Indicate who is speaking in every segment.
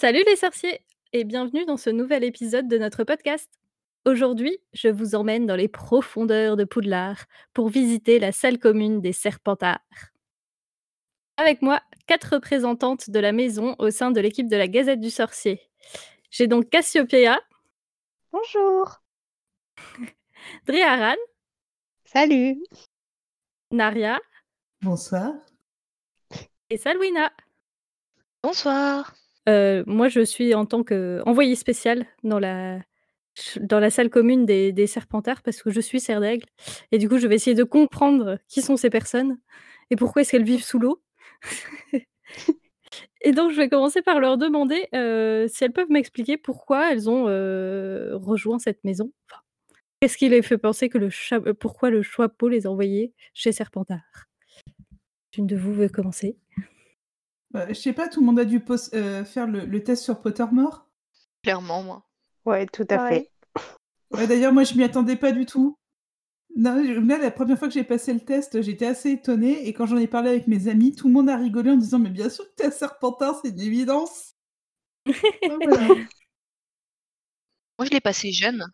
Speaker 1: Salut les sorciers et bienvenue dans ce nouvel épisode de notre podcast. Aujourd'hui, je vous emmène dans les profondeurs de Poudlard pour visiter la salle commune des Serpentards. Avec moi, quatre représentantes de la maison au sein de l'équipe de la Gazette du Sorcier. J'ai donc Cassiopeia,
Speaker 2: Bonjour.
Speaker 1: Driaran,
Speaker 3: Salut.
Speaker 1: Naria
Speaker 4: Bonsoir.
Speaker 1: et Salwina.
Speaker 2: Bonsoir.
Speaker 1: Euh, moi, je suis en tant qu'envoyée spéciale dans la, dans la salle commune des, des Serpentards parce que je suis serre d'aigle. Et du coup, je vais essayer de comprendre qui sont ces personnes et pourquoi est-ce qu'elles vivent sous l'eau. et donc, je vais commencer par leur demander euh, si elles peuvent m'expliquer pourquoi elles ont euh, rejoint cette maison. Qu'est-ce qui les fait penser que le cha- pourquoi le chapeau les a envoyés chez Serpentard Une de vous veut commencer
Speaker 4: Bah, je sais pas, tout le monde a dû pos- euh, faire le, le test sur Pottermore?
Speaker 2: Clairement, moi.
Speaker 3: Ouais, tout à fait.
Speaker 4: Ouais, D'ailleurs, moi, je m'y attendais pas du tout. Non, là, la première fois que j'ai passé le test, j'étais assez étonnée. Et quand j'en ai parlé avec mes amis, tout le monde a rigolé en disant Mais bien sûr que t'es un serpentin, c'est une évidence. Donc, voilà.
Speaker 2: Moi, je l'ai passé jeune.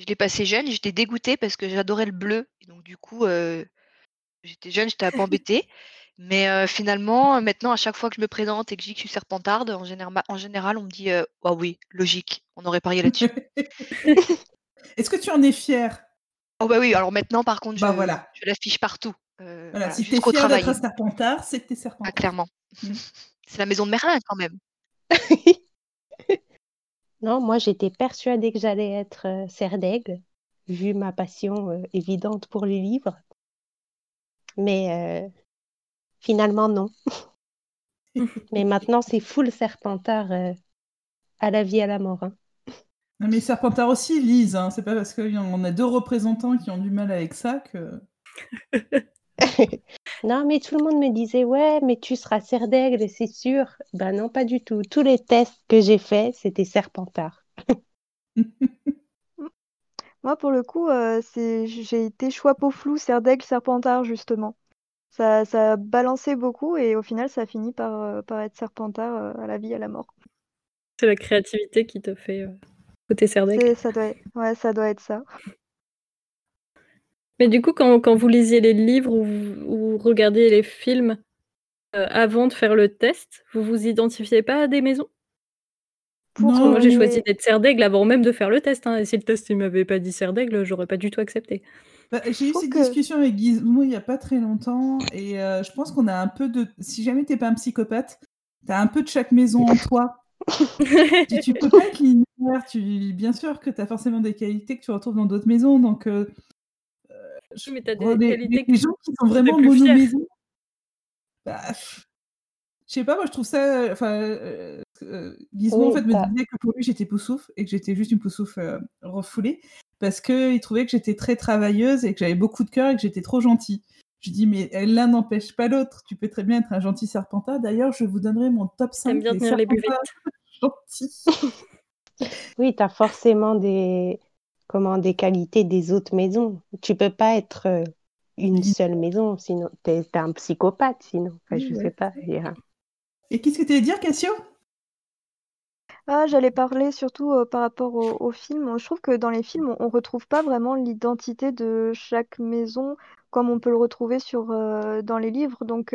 Speaker 2: Je l'ai passé jeune, j'étais dégoûtée parce que j'adorais le bleu. Et donc, du coup, euh, j'étais jeune, j'étais un peu embêtée. Mais euh, finalement, maintenant, à chaque fois que je me présente et que je dis que je suis serpentarde, en général, en général on me dit euh, Ah oui, logique, on aurait parié là-dessus.
Speaker 4: Est-ce que tu en es fier
Speaker 2: oh bah oui, alors maintenant, par contre, je,
Speaker 4: Bah voilà.
Speaker 2: je l'affiche partout. euh,
Speaker 4: Voilà,
Speaker 2: voilà,
Speaker 4: si
Speaker 2: travail.
Speaker 4: d'être un serpentard, c'est que t'es
Speaker 2: Ah,
Speaker 4: serpentard.
Speaker 2: clairement.
Speaker 4: Mm.
Speaker 2: C'est la maison de Merlin, quand même.
Speaker 3: Non, moi j'étais persuadée que j'allais être euh, serre d'aigle, vu ma passion euh, évidente pour les livres. Mais euh, finalement, non. Mais maintenant, c'est full serpentard euh, à la vie, à la mort. hein.
Speaker 4: Non, mais serpentard aussi lisent. Hein. C'est pas parce qu'on a deux représentants qui ont du mal avec ça que.
Speaker 3: Non, mais tout le monde me disait, ouais, mais tu seras serre d'aigle, c'est sûr. Ben non, pas du tout. Tous les tests que j'ai faits, c'était serpentard.
Speaker 5: Moi, pour le coup, euh, c'est, j'ai été choix peau flou, Serdaigle, Serpentard, justement. Ça, ça balancé beaucoup et au final, ça a fini par, euh, par être Serpentard euh, à la vie, à la mort.
Speaker 1: C'est la créativité qui te fait euh, côté.
Speaker 5: C'est, ça doit être, ouais, ça doit être ça.
Speaker 1: Mais du coup, quand, quand vous lisiez les livres ou, regardiez les films euh, avant de faire le test, vous vous identifiez pas à des maisons? Que moi, j'ai choisi d'être Serdaigle avant même de faire le test. hein, et si le test il m'avait pas dit Serdaigle, j'aurais pas du tout accepté.
Speaker 4: Bah, j'ai eu cette
Speaker 5: que-
Speaker 4: discussion avec Gizmo il n'y a pas très longtemps et euh, je pense qu'on a un peu de. Si jamais t'es pas un psychopathe, t'as un peu de chaque maison en toi. tu, tu peux pas être linéaire. Tu... Bien sûr que t'as forcément des qualités que tu retrouves dans d'autres maisons. Donc, euh, je-
Speaker 1: Mais t'as des
Speaker 4: les,
Speaker 1: qualités
Speaker 4: les-
Speaker 1: que
Speaker 4: les gens qui sont vraiment mono-maison. Bah, je sais pas, moi je trouve ça. Enfin, euh, euh, Gizmo en fait me disait que pour lui j'étais poussouf et que j'étais juste une poussouf euh, refoulée parce qu'il trouvait que j'étais très travailleuse et que j'avais beaucoup de cœur et que j'étais trop gentille. Je dis, mais l'un n'empêche pas l'autre. Tu peux très bien être un gentil serpentard. D'ailleurs, je vous donnerai mon top 5
Speaker 1: T'aimes bien
Speaker 4: des
Speaker 1: tenir les buvettes.
Speaker 4: gentils.
Speaker 3: Oui, tu as forcément des, comment, des qualités des autres maisons. Tu peux pas être euh, une seule maison, sinon tu es, un psychopathe, sinon. Enfin,
Speaker 4: Oui,
Speaker 3: je
Speaker 4: ouais.
Speaker 3: sais pas. il
Speaker 4: Et qu'est-ce que tu allais dire, Cassio?
Speaker 5: Ah, j'allais parler surtout par rapport au, au film. Je trouve que dans les films, on, on retrouve pas vraiment l'identité de chaque maison comme on peut le retrouver sur, dans les livres. Donc,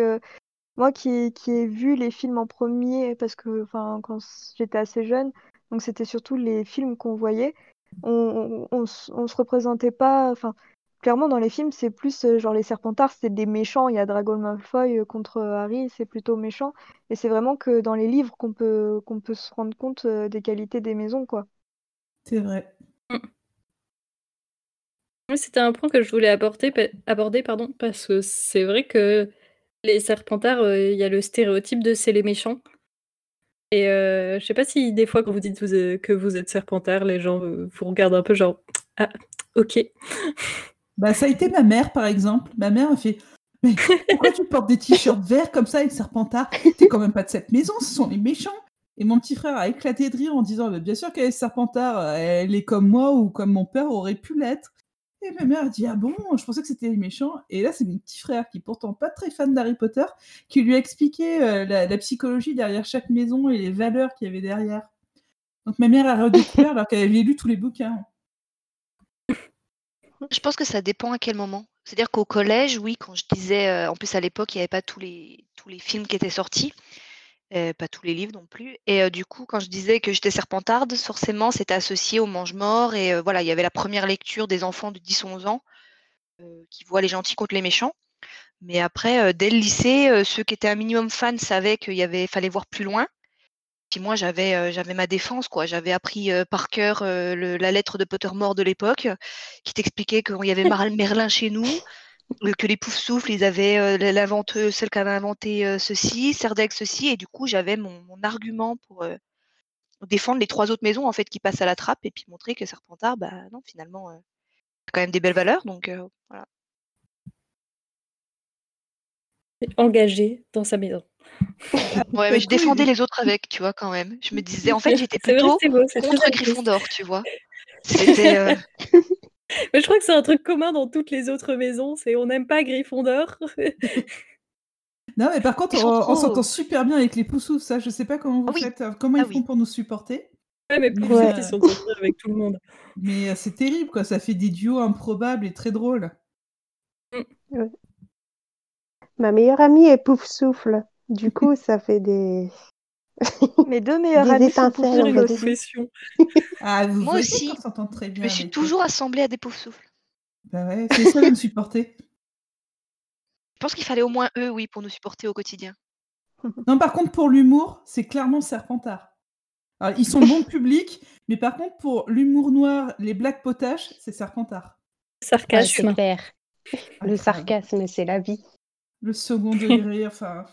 Speaker 5: moi qui, qui ai vu les films en premier, parce que quand j'étais assez jeune, donc c'était surtout les films qu'on voyait, on, on se représentait pas. Clairement, dans les films, c'est plus euh, genre les Serpentards, c'est des méchants. Il y a Drago Malfoy euh, contre Harry, c'est plutôt méchant. Et c'est vraiment que dans les livres qu'on peut, qu'on peut se rendre compte euh, des qualités des maisons, quoi.
Speaker 4: C'est vrai.
Speaker 1: Oui, C'était un point que je voulais aborder, pa- aborder pardon, parce que c'est vrai que les Serpentards, euh, il y a le stéréotype de c'est les méchants. Et euh, je sais pas si des fois quand vous dites vous que vous êtes Serpentard, les gens euh, vous regardent un peu genre ah ok.
Speaker 4: Bah, ça a été ma mère, par exemple. Ma mère a fait Mais pourquoi tu portes des t-shirts verts comme ça avec serpentard? T'es quand même pas de cette maison, ce sont les méchants. Et mon petit frère a éclaté de rire en disant Bah, Bien sûr qu'elle est serpentard, elle est comme moi ou comme mon père aurait pu l'être. Et ma mère a dit Ah bon, je pensais que c'était les méchants. Et là, c'est mon petit frère, qui est pourtant pas très fan d'Harry Potter, qui lui a expliqué euh, la, la psychologie derrière chaque maison et les valeurs qu'il y avait derrière. Donc ma mère a redécouvert alors qu'elle avait lu tous les bouquins.
Speaker 2: Je pense que ça dépend à quel moment. C'est-à-dire qu'au collège, oui, quand je disais, euh, en plus à l'époque, il n'y avait pas tous les, tous les films qui étaient sortis, euh, pas tous les livres non plus. Et euh, du coup, quand je disais que j'étais serpentarde, forcément, c'était associé au mange-mort. Et voilà, il y avait la première lecture des enfants de 10 ou 11 ans qui voient les gentils contre les méchants. Mais après, dès le lycée, ceux qui étaient un minimum fans savaient qu'il y avait, fallait voir plus loin. Puis moi, j'avais euh, j'avais ma défense, quoi. J'avais appris euh, par cœur euh, le- la lettre de Pottermore de l'époque, qui t'expliquait qu'il y avait Merlin chez nous, que les Poufsouffles, ils avaient l'inventeur, celle qui avait inventé ceci, Cerdex ceci, et du coup, j'avais mon, mon argument pour défendre les trois autres maisons en fait qui passent à la trappe et puis montrer que Serpentard, bah non, finalement, c'est quand même des belles valeurs, donc voilà.
Speaker 1: Engagé dans sa maison.
Speaker 2: Ouais, mais je défendais les autres avec, tu vois, quand même. Je me disais, en fait, j'étais
Speaker 1: C'est vrai,
Speaker 2: plutôt
Speaker 1: c'est beau,
Speaker 2: contre. Gryffondor, tu vois. C'était. euh,
Speaker 1: Mais je crois que c'est un truc commun dans toutes les autres maisons, c'est on n'aime pas Gryffondor.
Speaker 4: Non, mais par contre, on,
Speaker 2: sont
Speaker 4: s'entend super bien avec les poussous. Ça, je sais pas comment vous
Speaker 2: Ah oui.
Speaker 4: faites, euh, comment
Speaker 2: Ah
Speaker 4: ils font
Speaker 2: oui.
Speaker 4: pour nous supporter.
Speaker 1: ouais, mais
Speaker 4: Ouais.
Speaker 1: ils sont contents avec tout le monde.
Speaker 4: Mais euh, c'est terrible, quoi. Ça fait des duos improbables et très drôles.
Speaker 3: Ma meilleure amie est Pouf Souffle. Du coup, ça fait des.
Speaker 5: Mes deux meilleurs
Speaker 3: Des
Speaker 5: amis sont
Speaker 3: on dire.
Speaker 1: Confession.
Speaker 4: Ah, vous
Speaker 2: Moi aussi,
Speaker 4: s'entend très
Speaker 2: Je
Speaker 4: bien.
Speaker 2: me suis toujours assemblée à des pauvres souffles.
Speaker 4: Bah ouais, c'est ça de me supporter.
Speaker 2: Je pense qu'il fallait au moins eux, oui, pour nous supporter au quotidien.
Speaker 4: Non, par contre, pour l'humour, c'est clairement Serpentard. Alors, ils sont bons public, mais par contre, pour l'humour noir, les blagues potaches, c'est Serpentard.
Speaker 1: Sarcasme.
Speaker 3: clair.
Speaker 4: Ah,
Speaker 3: Le sarcasme, c'est la vie.
Speaker 4: Le second degré, enfin.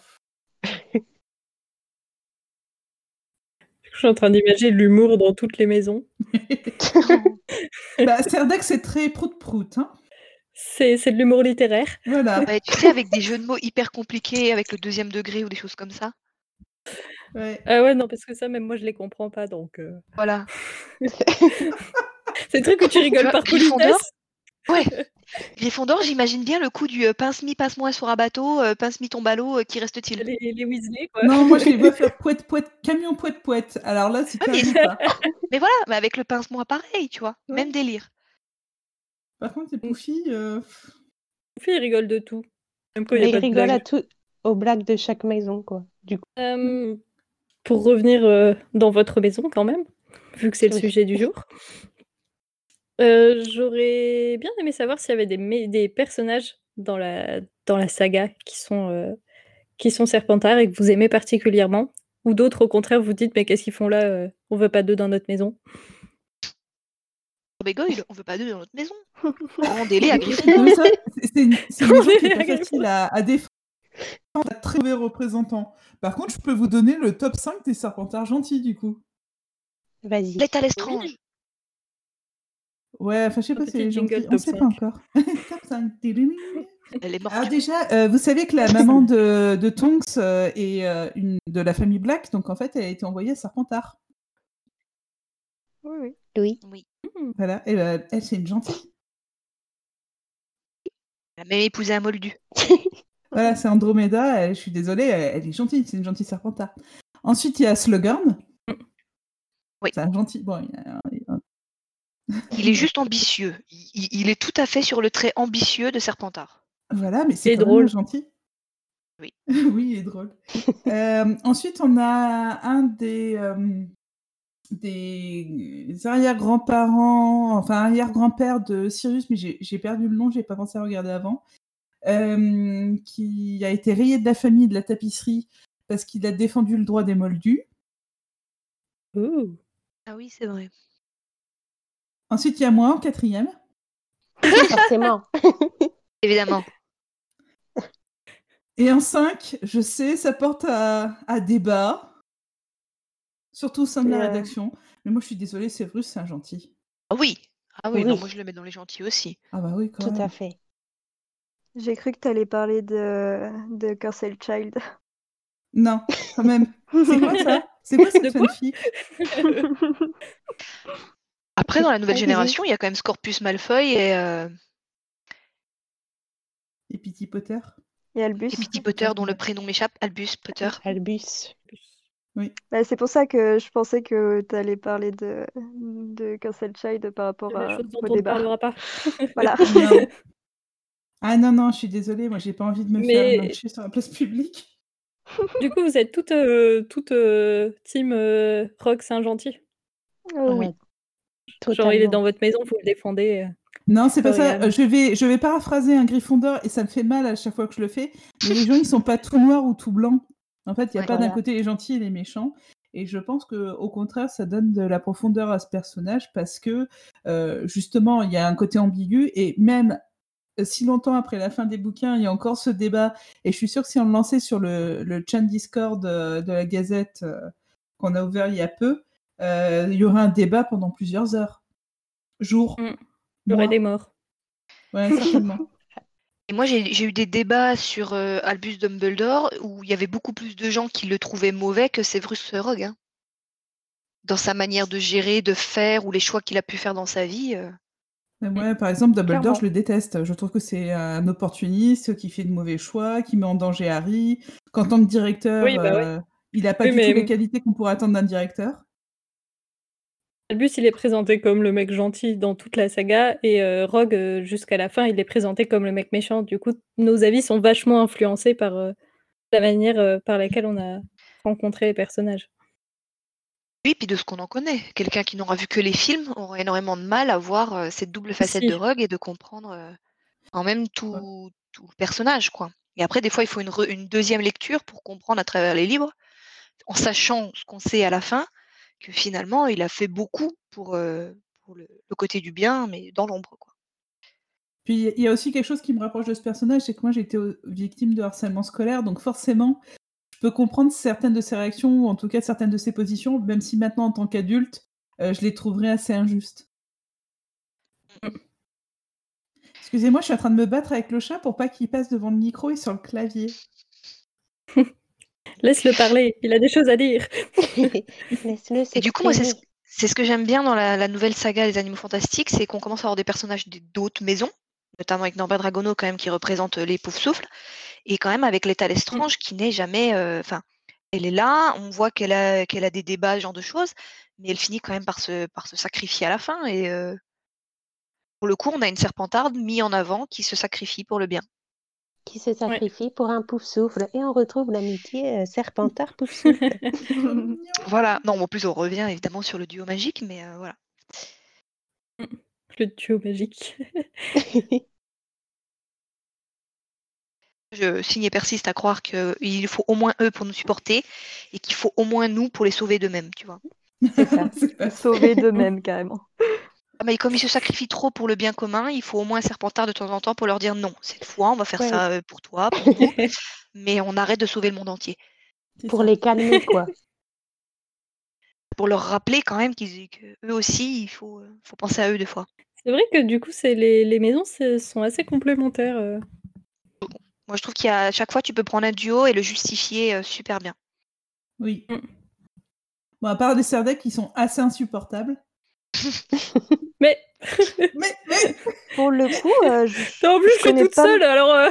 Speaker 1: Suis en train d'imaginer l'humour dans toutes les maisons.
Speaker 4: bah, Cerdex, c'est très prout-prout. Hein
Speaker 1: C'est c'est de l'humour littéraire.
Speaker 4: voilà.
Speaker 2: Ouais, tu sais, avec des jeux de mots hyper compliqués, avec le deuxième degré ou des choses comme ça.
Speaker 4: Ouais.
Speaker 1: Ah ouais, non, parce que ça, même moi, je les comprends pas, donc... euh,
Speaker 2: Voilà.
Speaker 1: C'est le truc où tu rigoles par politesse.
Speaker 2: Ouais. Gryffondor, j'imagine bien le coup du euh, pince-mi, passe-moi sur un bateau, euh, pince-mi ton ballot, euh, qui reste-t-il?
Speaker 1: Les, les Weasley, quoi.
Speaker 4: Non, moi, je les vois faire poète-poète, camion poète-poète. Alors là, c'est
Speaker 2: Ah, mais-
Speaker 4: pas.
Speaker 2: Mais voilà, mais avec le pince-moi pareil, tu vois.
Speaker 4: Ouais.
Speaker 2: Même délire.
Speaker 4: Par contre, les Poufy, euh,
Speaker 1: Puis il rigole de tout. Même quand il
Speaker 3: Mais
Speaker 1: y
Speaker 3: il
Speaker 1: a pas de
Speaker 3: rigole à tout, aux blagues de chaque maison, quoi. Du coup,
Speaker 1: Euh, pour revenir euh, dans votre maison, quand même, vu que c'est le sujet du jour, euh, j'aurais bien aimé savoir s'il y avait des, mé- des personnages dans la, dans la saga qui sont, euh, qui sont Serpentards et que vous aimez particulièrement, ou d'autres, au contraire, vous dites, mais qu'est-ce qu'ils font là euh, On veut pas d'eux dans notre maison?
Speaker 2: Bégoyle, on veut pas d'eux dans notre maison. Rendez-les à Gryffondor.
Speaker 4: Mais c'est c'est une, c'est une maison qui est pas
Speaker 1: Regarde.
Speaker 4: facile à, à défendre. On a très mauvais représentants. Par contre, je peux vous donner le top 5 des Serpentards gentils, du coup.
Speaker 3: vas-y.
Speaker 2: Lettre à l'estrange.
Speaker 4: Ouais, enfin, je sais
Speaker 1: Un
Speaker 4: pas si c'est
Speaker 1: jingle
Speaker 4: gentil. On
Speaker 1: top
Speaker 4: sait
Speaker 1: 5.
Speaker 4: pas encore. top 5. Tididing.
Speaker 2: Elle est morte.
Speaker 4: Alors déjà, euh, vous savez que la maman de, de Tonks euh, est euh, une, de la famille Black, donc en fait, elle a été envoyée à Serpentard.
Speaker 5: Oui, oui.
Speaker 3: Oui.
Speaker 2: Oui.
Speaker 4: Voilà, et euh, elle, c'est une gentille.
Speaker 2: Elle a même épousé un moldu.
Speaker 4: Voilà, c'est Andromeda, elle- je suis désolée, elle, elle est gentille, c'est une gentille Serpentard. Ensuite, il y a Slughorn.
Speaker 2: Oui.
Speaker 4: C'est un gentil. Bon, il y a- il y a-
Speaker 2: Il est juste ambitieux. Il, est tout à fait sur le trait ambitieux de Serpentard.
Speaker 4: Voilà, mais c'est
Speaker 1: drôle.
Speaker 4: même gentil.
Speaker 2: Oui.
Speaker 4: oui, il est drôle. Euh, ensuite, on a un des, euh, des arrière-grands-parents, enfin arrière-grand-père de Sirius, mais j'ai perdu le nom, j'ai pas pensé à regarder avant, euh, qui a été rayé de la famille de la tapisserie parce qu'il a défendu le droit des moldus.
Speaker 2: Ah oui, c'est vrai.
Speaker 4: Ensuite, il y a moi en quatrième.
Speaker 3: Forcément.
Speaker 2: Évidemment.
Speaker 4: Et en 5, je sais, ça porte à, à débat, surtout au sein de la
Speaker 3: euh,
Speaker 4: rédaction. Mais moi, je suis désolée, Severus, c'est un gentil.
Speaker 2: Ah oui. Ah oui, non, moi je le mets dans les gentils aussi.
Speaker 4: Ah bah oui, quand
Speaker 3: Tout
Speaker 4: même.
Speaker 3: à fait.
Speaker 5: J'ai cru que tu allais parler de, de Cursed Child.
Speaker 4: Non, quand même. C'est quoi ça? C'est quoi cette fille?
Speaker 2: Après, dans la nouvelle génération, il y a quand même Scorpius Malfoy et, euh,
Speaker 4: Et Petit Potter?
Speaker 5: Et Albus.
Speaker 2: et Petit Potter, dont le prénom m'échappe, Albus Potter.
Speaker 3: Albus.
Speaker 5: Bah, c'est pour ça que je pensais que tu allais parler de, de Cancel Child par rapport à- au débat.
Speaker 1: parlera pas.
Speaker 5: Voilà.
Speaker 4: Non. Ah non, non, je suis désolée, moi j'ai pas envie de me
Speaker 1: Mais-
Speaker 4: faire lyncher sur la place publique.
Speaker 1: Du coup, vous êtes toutes, euh, toutes euh, team euh, Rogue Saint-Gentil.
Speaker 5: Oui.
Speaker 1: Genre, il est dans votre maison, vous le défendez. euh.
Speaker 4: Non, c'est pas ça. Je vais, je vais paraphraser un Gryffondor et ça me fait mal à chaque fois que je le fais. Mais les gens, ils sont pas tout noirs ou tout blancs. En fait, il n'y a
Speaker 2: Ouais.
Speaker 4: pas d'un côté les gentils et les méchants. Et je pense que au contraire, ça donne de la profondeur à ce personnage parce que euh, justement, il y a un côté ambigu et même euh, si longtemps après la fin des bouquins, il y a encore ce débat. Et je suis sûre que si on le lançait sur le, le chat Discord de la Gazette euh, qu'on a ouvert il y a peu, euh, il y aurait un débat pendant plusieurs heures, jours.
Speaker 1: Mm. Il y aurait des morts.
Speaker 4: Ouais, certainement.
Speaker 2: Et moi, j'ai eu des débats sur euh, Albus Dumbledore où il y avait beaucoup plus de gens qui le trouvaient mauvais que Severus Rogue. hein. Dans sa manière de gérer, de faire, ou les choix qu'il a pu faire dans sa vie. euh.
Speaker 4: Par exemple, Dumbledore,
Speaker 5: Clairement.
Speaker 4: je le déteste. Je trouve que c'est un opportuniste qui fait de mauvais choix, qui met en danger Harry. Qu'en tant que directeur,
Speaker 1: Oui, bah ouais.
Speaker 4: euh, il n'a pas
Speaker 1: Oui,
Speaker 4: du
Speaker 1: mais-
Speaker 4: tout les qualités qu'on pourrait attendre d'un directeur.
Speaker 1: Albus, il est présenté comme le mec gentil dans toute la saga, et euh, Rogue, euh, jusqu'à la fin, il est présenté comme le mec méchant. Du coup, nos avis sont vachement influencés par euh, la manière par laquelle on a rencontré les personnages.
Speaker 2: Oui, puis de ce qu'on en connaît. Quelqu'un qui n'aura vu que les films aura énormément de mal à voir cette double facette
Speaker 1: Si.
Speaker 2: de Rogue et de comprendre quand même tout, tout le personnage, quoi. Et après, des fois, il faut une deuxième lecture pour comprendre à travers les livres, en sachant ce qu'on sait à la fin, que finalement, il a fait beaucoup pour, euh, pour le, le côté du bien, mais dans l'ombre, quoi.
Speaker 4: Puis il y a aussi quelque chose qui me rapproche de ce personnage, c'est que moi j'ai été victime de harcèlement scolaire, donc forcément, je peux comprendre certaines de ses réactions, ou en tout cas certaines de ses positions, même si maintenant en tant qu'adulte, euh, je les trouverais assez injustes. Excusez-moi, je suis en train de me battre avec le chat pour pas qu'il passe devant le micro et sur le clavier.
Speaker 1: Laisse-le parler, il a des choses à dire.
Speaker 3: Laisse-le
Speaker 2: Et du coup, moi, c'est ce, que j'aime bien dans la, la nouvelle saga des Animaux Fantastiques, c'est qu'on commence à avoir des personnages d'autres maisons, notamment avec Norbert Dragono, quand même, qui représente euh, les Poufsouffles, et quand même avec l'état Lestrange, qui n'est jamais... euh, Enfin, elle est là, on voit qu'elle a, qu'elle a des débats, ce genre de choses, mais elle finit quand même par se, par se sacrifier à la fin, et euh, pour le coup, on a une serpentarde mise en avant qui se sacrifie pour le bien.
Speaker 3: Qui se sacrifie pour un pouf souffle. Et on retrouve l'amitié euh, serpentard pouf souffle.
Speaker 2: Voilà, non, en plus, on revient évidemment sur le duo magique, mais euh, voilà.
Speaker 1: Le duo magique.
Speaker 2: Je signe et persiste à croire qu'il faut au moins eux pour nous supporter et qu'il faut au moins nous pour les sauver d'eux-mêmes, tu vois.
Speaker 3: C'est ça.
Speaker 5: Sauver d'eux-mêmes, carrément.
Speaker 2: Ah, mais comme ils se sacrifient trop pour le bien commun, il faut au moins un serpentard de temps en temps pour leur dire non, cette fois on va faire
Speaker 3: Ouais.
Speaker 2: ça euh, pour toi, pour nous, mais on arrête de sauver le monde entier.
Speaker 3: Pour
Speaker 4: ça.
Speaker 3: les calmer, quoi.
Speaker 2: Pour leur rappeler quand même qu'ils que eux aussi, il faut, euh, faut penser à eux des fois.
Speaker 1: C'est vrai que du coup, c'est les, les maisons sont assez complémentaires. euh.
Speaker 2: Moi je trouve qu'à à chaque fois tu peux prendre un duo et le justifier euh, super bien.
Speaker 4: Oui.
Speaker 1: Mm.
Speaker 4: Bon, à part des Serdec qui sont assez insupportables.
Speaker 1: Mais
Speaker 4: Mais, mais-
Speaker 5: Pour le coup, euh, je,
Speaker 1: en plus,
Speaker 5: je
Speaker 1: je suis
Speaker 5: connais
Speaker 1: toute
Speaker 5: pas-
Speaker 1: seule, alors. euh,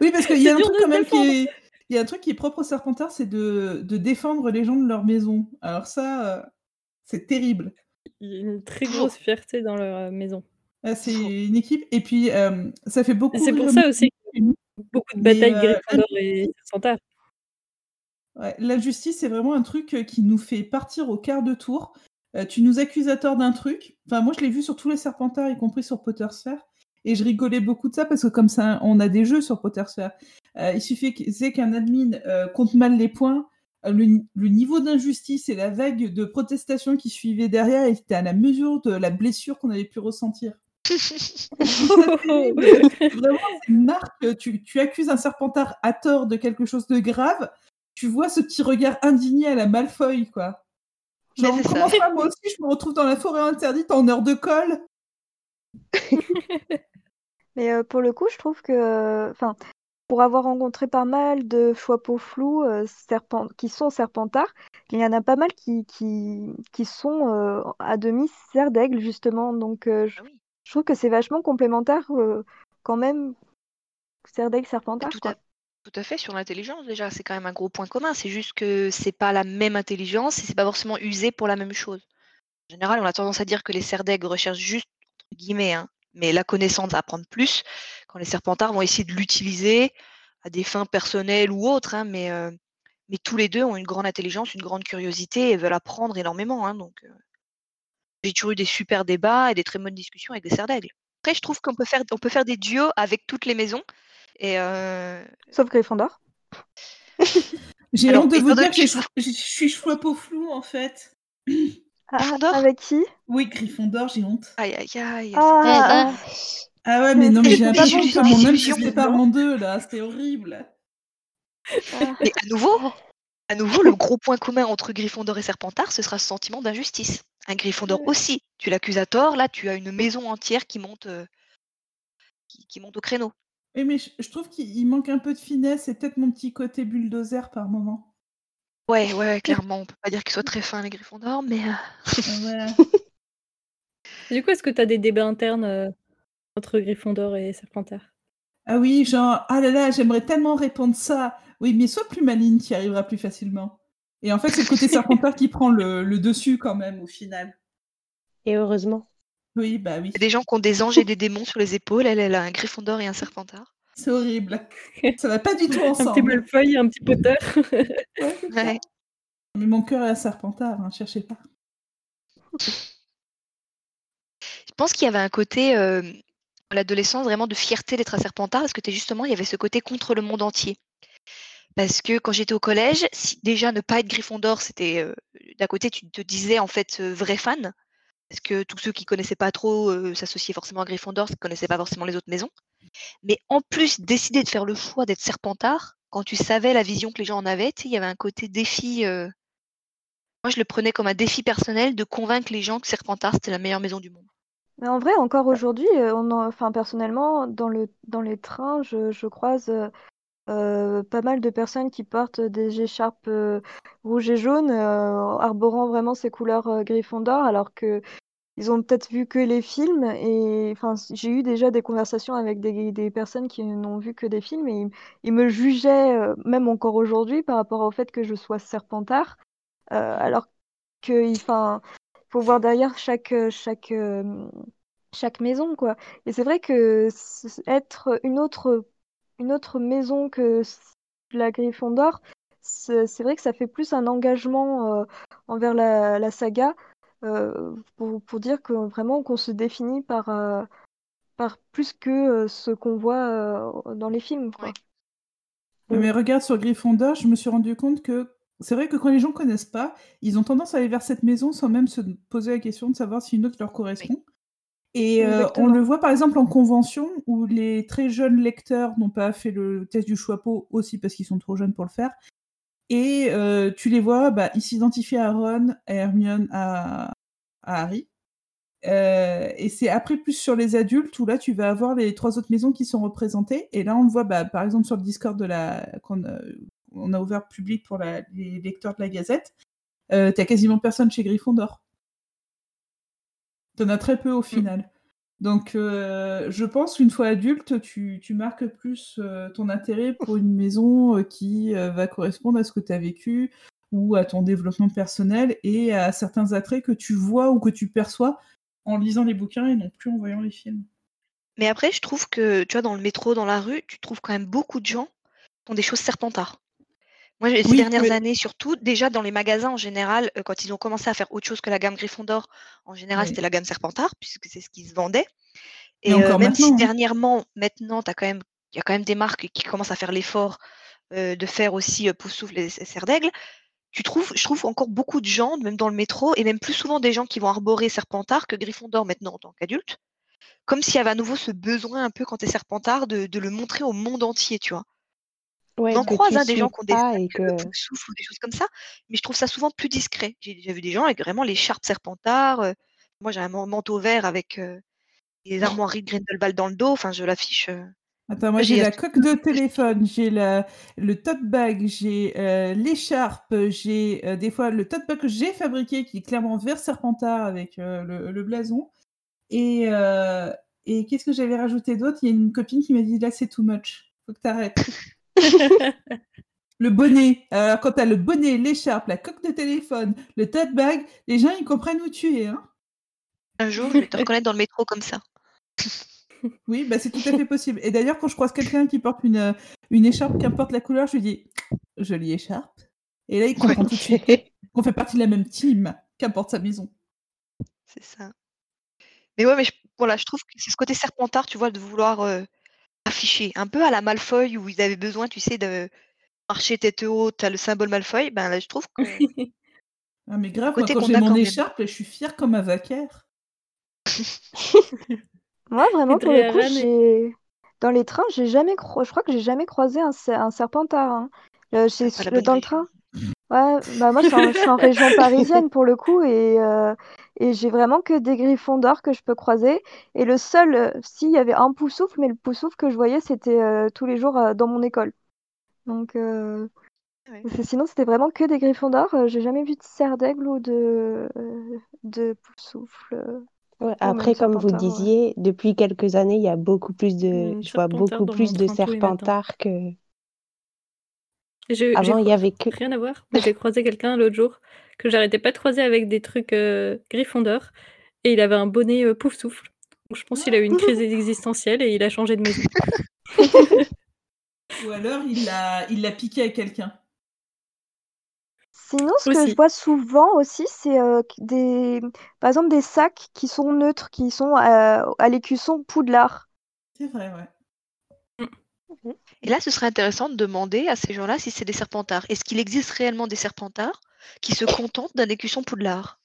Speaker 4: Oui, parce qu'il y a un truc quand qui est... Il y a un truc qui est propre aux Serpentards, c'est de... de défendre les gens de leur maison. Alors ça, euh, c'est terrible.
Speaker 1: Il y a une très grosse fierté dans leur euh, maison.
Speaker 4: Ah, c'est une équipe. Et puis, euh, ça fait beaucoup...
Speaker 1: C'est pour ça aussi qu'il y a beaucoup de batailles
Speaker 4: euh,
Speaker 1: Gryffondor et Serpentard.
Speaker 4: Ouais, la justice, c'est vraiment un truc qui nous fait partir au quart de tour. Euh, tu nous accuses à tort d'un truc. Enfin, moi, je l'ai vu sur tous les Serpentards, y compris sur Pottersphere. Et je rigolais beaucoup de ça parce que comme ça, on a des jeux sur Pottersphere. Euh, il suffit qu'- qu'un admin euh, compte mal les points. Le, ni- le niveau d'injustice et la vague de protestation qui suivait derrière était à la mesure de la blessure qu'on avait pu ressentir. Vraiment, c'est marque. Tu, tu accuses un serpentard à tort de quelque chose de grave. Tu vois ce petit regard indigné à la Malfoy, quoi. Genre,
Speaker 2: Mais c'est
Speaker 4: comment
Speaker 2: ça.
Speaker 4: ça, moi aussi, je me retrouve dans la forêt interdite en heure de colle
Speaker 5: Mais euh, pour le coup, je trouve que, enfin, pour avoir rencontré pas mal de choix-peau flous euh, serpent- qui sont serpentards, il y en a pas mal qui, qui, qui sont euh, à demi d'aigle, justement. Donc, euh, je,
Speaker 2: Ah oui.
Speaker 5: je trouve que c'est vachement complémentaire euh, quand même, d'aigle,
Speaker 2: Mais
Speaker 5: serpentard,
Speaker 2: tout à,
Speaker 5: quoi.
Speaker 2: Tout à fait sur l'intelligence déjà, c'est quand même un gros point commun. C'est juste que c'est pas la même intelligence et c'est pas forcément usé pour la même chose. En général, on a tendance à dire que les d'aigle recherchent juste, entre guillemets, hein, mais la connaissance à apprendre plus, quand les serpentards vont essayer de l'utiliser à des fins personnelles ou autres, hein, mais, euh, mais tous les deux ont une grande intelligence, une grande curiosité et veulent apprendre énormément. hein, donc, euh, j'ai toujours eu des super débats et des très bonnes discussions avec des d'aigle. Après, je trouve qu'on peut faire, on peut faire des duos avec toutes les maisons. Et euh,
Speaker 5: Sauf Gryffondor.
Speaker 4: J'ai honte de vous dire que je, suis choix-peau flou en fait.
Speaker 5: Ah,
Speaker 2: Gryffondor
Speaker 5: avec qui?
Speaker 4: Oui, Gryffondor, j'ai honte.
Speaker 2: Aïe, aïe, aïe.
Speaker 5: Ah,
Speaker 3: Ah,
Speaker 4: ouais, mais non, mais j'ai
Speaker 5: pas
Speaker 4: l'impression que
Speaker 5: ça.
Speaker 4: mon âme se sépare en deux là, c'était horrible.
Speaker 2: Mais à nouveau, à nouveau, le gros point commun entre Gryffondor et Serpentard, ce sera ce sentiment d'injustice. Un Gryffondor aussi. Tu l'accuses à tort, là, tu as une maison entière qui monte, euh, qui, qui monte au créneau.
Speaker 4: Oui, mais je, je trouve qu'il il manque un peu de finesse et peut-être mon petit côté bulldozer par moment.
Speaker 2: Ouais, ouais, clairement, on peut pas dire qu'ils soient très fins les Gryffondors, mais euh,
Speaker 4: voilà.
Speaker 1: Du coup, est-ce que tu as des débats internes euh, entre Gryffondor et Serpentard?
Speaker 4: Ah oui, genre, ah là là, j'aimerais tellement répondre ça. Oui, mais sois plus maligne, qui arrivera plus facilement. Et en fait, c'est le côté serpentard qui prend le, le dessus quand même au final.
Speaker 3: Et heureusement.
Speaker 4: Oui, bah oui.
Speaker 2: il y a des gens qui ont des anges et des démons sur les épaules. Elle, elle a un Gryffondor et un Serpentard.
Speaker 4: C'est horrible. Ça va pas du tout
Speaker 1: Un petit
Speaker 4: ensemble.
Speaker 1: Malfoy, un petit Potter.
Speaker 4: Ouais. Mais mon cœur est à serpentard, hein, cherchez pas.
Speaker 2: Je pense qu'il y avait un côté, euh, à l'adolescence, vraiment de fierté d'être un Serpentard, parce que t'es justement, il y avait ce côté contre le monde entier. Parce que quand j'étais au collège, si déjà ne pas être Gryffondor, c'était euh, d'un côté tu te disais en fait euh, vrai fan, parce que tous ceux qui connaissaient pas trop euh, s'associaient forcément à Gryffondor, ne connaissaient pas forcément les autres maisons. Mais en plus décider de faire le choix d'être Serpentard, quand tu savais la vision que les gens en avaient, il y avait un côté défi. euh, Moi, je le prenais comme un défi personnel de convaincre les gens que Serpentard c'était la meilleure maison du monde.
Speaker 5: Mais en vrai, encore aujourd'hui, euh, on en- enfin, personnellement, dans le, dans les trains, je, je croise euh, pas mal de personnes qui portent des écharpes euh, rouges et jaunes, euh, arborant vraiment ces couleurs Gryffondor, alors que ils ont peut-être vu que les films. Et enfin, j'ai eu déjà des conversations avec des, des personnes qui n'ont vu que des films et ils, ils me jugeaient, même encore aujourd'hui, par rapport au fait que je sois Serpentard, alors que, enfin, faut voir derrière chaque, chaque, chaque maison, quoi. Et c'est vrai que être une autre, une autre maison que la Gryffondor, c'est c'est vrai que ça fait plus un engagement euh, envers la, la saga euh, pour, pour dire que vraiment qu'on se définit par, euh, par plus que euh, ce qu'on voit euh, dans les films, quoi.
Speaker 2: Ouais.
Speaker 4: Ouais, Mais regarde sur Gryffondor, je me suis rendu compte que c'est vrai que quand les gens connaissent pas, ils ont tendance à aller vers cette maison sans même se poser la question de savoir si une autre leur correspond. Et euh, on le voit par exemple en convention où les très jeunes lecteurs n'ont pas fait le test du choix-peau aussi parce qu'ils sont trop jeunes pour le faire. Et euh, tu les vois, bah, ils s'identifient à Ron, à Hermione, à, à Harry. Euh, et c'est après plus sur les adultes où là tu vas avoir les trois autres maisons qui sont représentées. Et là on le voit bah, par exemple sur le Discord de la qu'on a, on a ouvert public pour la- les lecteurs de la Gazette. Euh, T'as quasiment personne chez Gryffondor. T'en as très peu au final. Donc euh, je pense qu'une fois adulte, tu, tu marques plus euh, ton intérêt pour une maison euh, qui va correspondre à ce que tu as vécu ou à ton développement personnel et à certains attraits que tu vois ou que tu perçois en lisant les bouquins et non plus en voyant les films.
Speaker 2: Mais après, je trouve que, tu vois, dans le métro, dans la rue, tu trouves quand même beaucoup de gens qui ont des choses serpentards. Moi, ces
Speaker 4: Oui,
Speaker 2: dernières années, surtout, déjà dans les magasins en général, euh, quand ils ont commencé à faire autre chose que la gamme Gryffondor, en général,
Speaker 4: Oui.
Speaker 2: c'était la gamme Serpentard, puisque c'est ce qui se vendait.
Speaker 4: Et
Speaker 2: euh, même si
Speaker 4: hein.
Speaker 2: dernièrement, maintenant, t'as quand même, il y a quand même des marques qui commencent à faire l'effort euh, de faire aussi Poussoufle et Serre d'Aigle, tu trouves, je trouve encore beaucoup de gens, même dans le métro, et même plus souvent des gens qui vont arborer Serpentard que Gryffondor maintenant en tant qu'adulte. Comme s'il y avait à nouveau ce besoin un peu quand t'es Serpentard de, de le montrer au monde entier, tu vois.
Speaker 3: Ouais,
Speaker 2: On en croise hein, des gens qui ont des
Speaker 3: et que...
Speaker 2: Ou des choses comme ça, mais je trouve ça souvent plus discret. J'ai déjà vu des gens avec vraiment les charpes Serpentard. euh, moi, j'ai un man- manteau vert avec euh, des armoiries de Grindelwald dans le dos. Enfin, je l'affiche. euh.
Speaker 4: Attends, moi j'ai la coque de téléphone, j'ai le tote bag, j'ai euh, l'écharpe, j'ai euh, des fois le tote bag que j'ai fabriqué qui est clairement vert serpentard avec euh, le, le blason. Et, euh, et qu'est-ce que j'avais rajouté d'autre? Il y a une copine qui m'a dit là c'est too much, faut que t'arrêtes. Le bonnet, alors quand t'as le bonnet, l'écharpe, la coque de téléphone, le tote bag, les gens ils comprennent où tu es. Hein
Speaker 2: Un jour, je vais te reconnaître dans le métro comme ça.
Speaker 4: oui, bah, c'est tout à fait possible. Et d'ailleurs, quand je croise quelqu'un qui porte une, euh, une écharpe, qu'importe la couleur, je lui dis jolie écharpe. Et là, il comprend tout de suite qu'on fait partie de la même team, qu'importe sa maison.
Speaker 2: C'est ça. Mais ouais, mais je, voilà, je trouve que c'est ce côté serpentard, tu vois, de vouloir euh, afficher. Un peu à la Malfoy où ils avaient besoin, tu sais, de marcher tête haute, t'as le symbole Malfoy. Ben là, je trouve que.
Speaker 4: Ah, mais grave, moi,
Speaker 2: Côté
Speaker 4: quand
Speaker 2: qu'on
Speaker 4: j'ai
Speaker 2: a
Speaker 4: mon
Speaker 2: quand
Speaker 4: écharpe, je suis fière comme un vacaire.
Speaker 5: Moi, vraiment, pour le coup, j'ai... Dans les trains, j'ai jamais cro... je crois que j'ai jamais croisé un, ser- un serpentard. hein. Euh,
Speaker 2: la
Speaker 5: le-
Speaker 2: bonne
Speaker 5: dans le train. Ouais, bah moi, je suis en, je suis en région parisienne pour le coup, et, euh, et j'ai vraiment que des griffons d'or que je peux croiser. Et le seul, euh, s'il y avait un poussoufle, mais le poussoufle que je voyais, c'était euh, tous les jours euh, dans mon école. Donc, euh,
Speaker 2: Ouais.
Speaker 5: sinon, c'était vraiment que des griffons d'or. J'ai jamais vu de cerf d'aigle ou de, euh, de poussoufle.
Speaker 3: Ouais, après, comme vous le disiez, depuis quelques années, il y a beaucoup plus de, je vois beaucoup plus de serpentards que
Speaker 1: Je- j'ai
Speaker 3: avant. Il y avait que
Speaker 1: Rien à voir. mais J'ai croisé quelqu'un l'autre jour que j'arrêtais pas de croiser avec des trucs euh, Gryffondor et il avait un bonnet euh, pouf souffle. Donc, je pense qu'il a eu une crise existentielle et il a changé de maison.
Speaker 4: Ou alors, il l'a il l'a piqué à quelqu'un.
Speaker 5: Sinon, ce que je vois souvent aussi, c'est euh, des, par exemple, des sacs qui sont neutres, qui sont euh, à l'écusson Poudlard.
Speaker 4: C'est vrai, ouais.
Speaker 2: Et là, ce serait intéressant de demander à ces gens-là si c'est des serpentards. Est-ce qu'il existe réellement des serpentards qui se contentent d'un écusson Poudlard?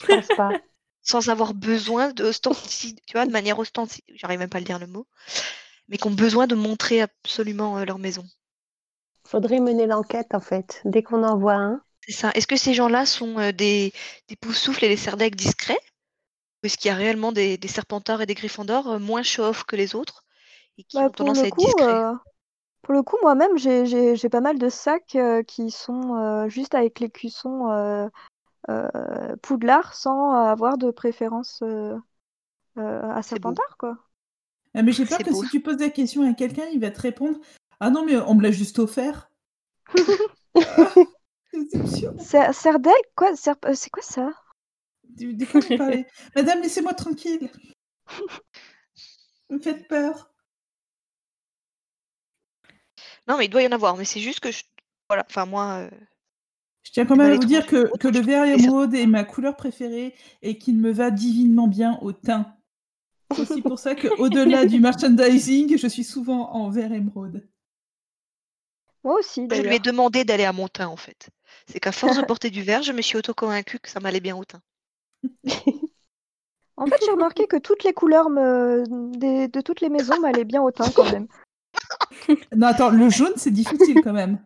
Speaker 3: Je pense pas.
Speaker 2: sans avoir besoin de ostenti- tu vois, de manière ostensible, j'arrive même pas à le dire le mot, mais qui ont besoin de montrer absolument euh, leur maison.
Speaker 3: Faudrait mener l'enquête en fait. Dès qu'on en voit un,
Speaker 2: C'est ça. Est-ce que ces gens-là sont euh, des, des poussoufles et des serdèques discrets? Ou est-ce qu'il y a réellement des, des serpentards et des griffondors euh, moins show-off que les autres? Et qui
Speaker 5: Bah,
Speaker 2: ont
Speaker 5: pour
Speaker 2: tendance à
Speaker 5: le
Speaker 2: être
Speaker 5: coup,
Speaker 2: discrets
Speaker 5: euh, pour le coup, moi-même, j'ai, j'ai, j'ai pas mal de sacs euh, qui sont euh, juste avec euh, euh, Poudlard sans avoir de préférence euh, euh, à. Serpentard, quoi.
Speaker 4: Ah, mais j'ai peur
Speaker 2: C'est
Speaker 4: que
Speaker 2: beau.
Speaker 4: si tu poses la question à quelqu'un, il va te répondre Ah non, mais on me l'a juste offert. Ah, Déception.
Speaker 5: Ser- Serdaigle, quoi? C'est quoi ça?
Speaker 4: Des, des fois, vous parlez Madame, laissez-moi tranquille. Vous me faites peur.
Speaker 2: Non, mais il doit y en avoir, mais c'est juste que je... Voilà, enfin moi, euh,
Speaker 4: Je tiens quand même à vous dire que, que le vert émeraude est ma couleur préférée et qu'il me va divinement bien au teint. C'est aussi pour ça qu'au-delà du merchandising, je suis souvent en vert émeraude.
Speaker 5: Moi aussi,
Speaker 2: je lui ai demandé d'aller à mon teint en fait. C'est qu'à force de porter du vert, je me suis auto-convaincue que ça m'allait bien au teint.
Speaker 5: En fait, j'ai remarqué que toutes les couleurs me... des- de toutes les maisons m'allaient bien au teint quand même.
Speaker 4: Non, attends, le jaune, c'est difficile quand même.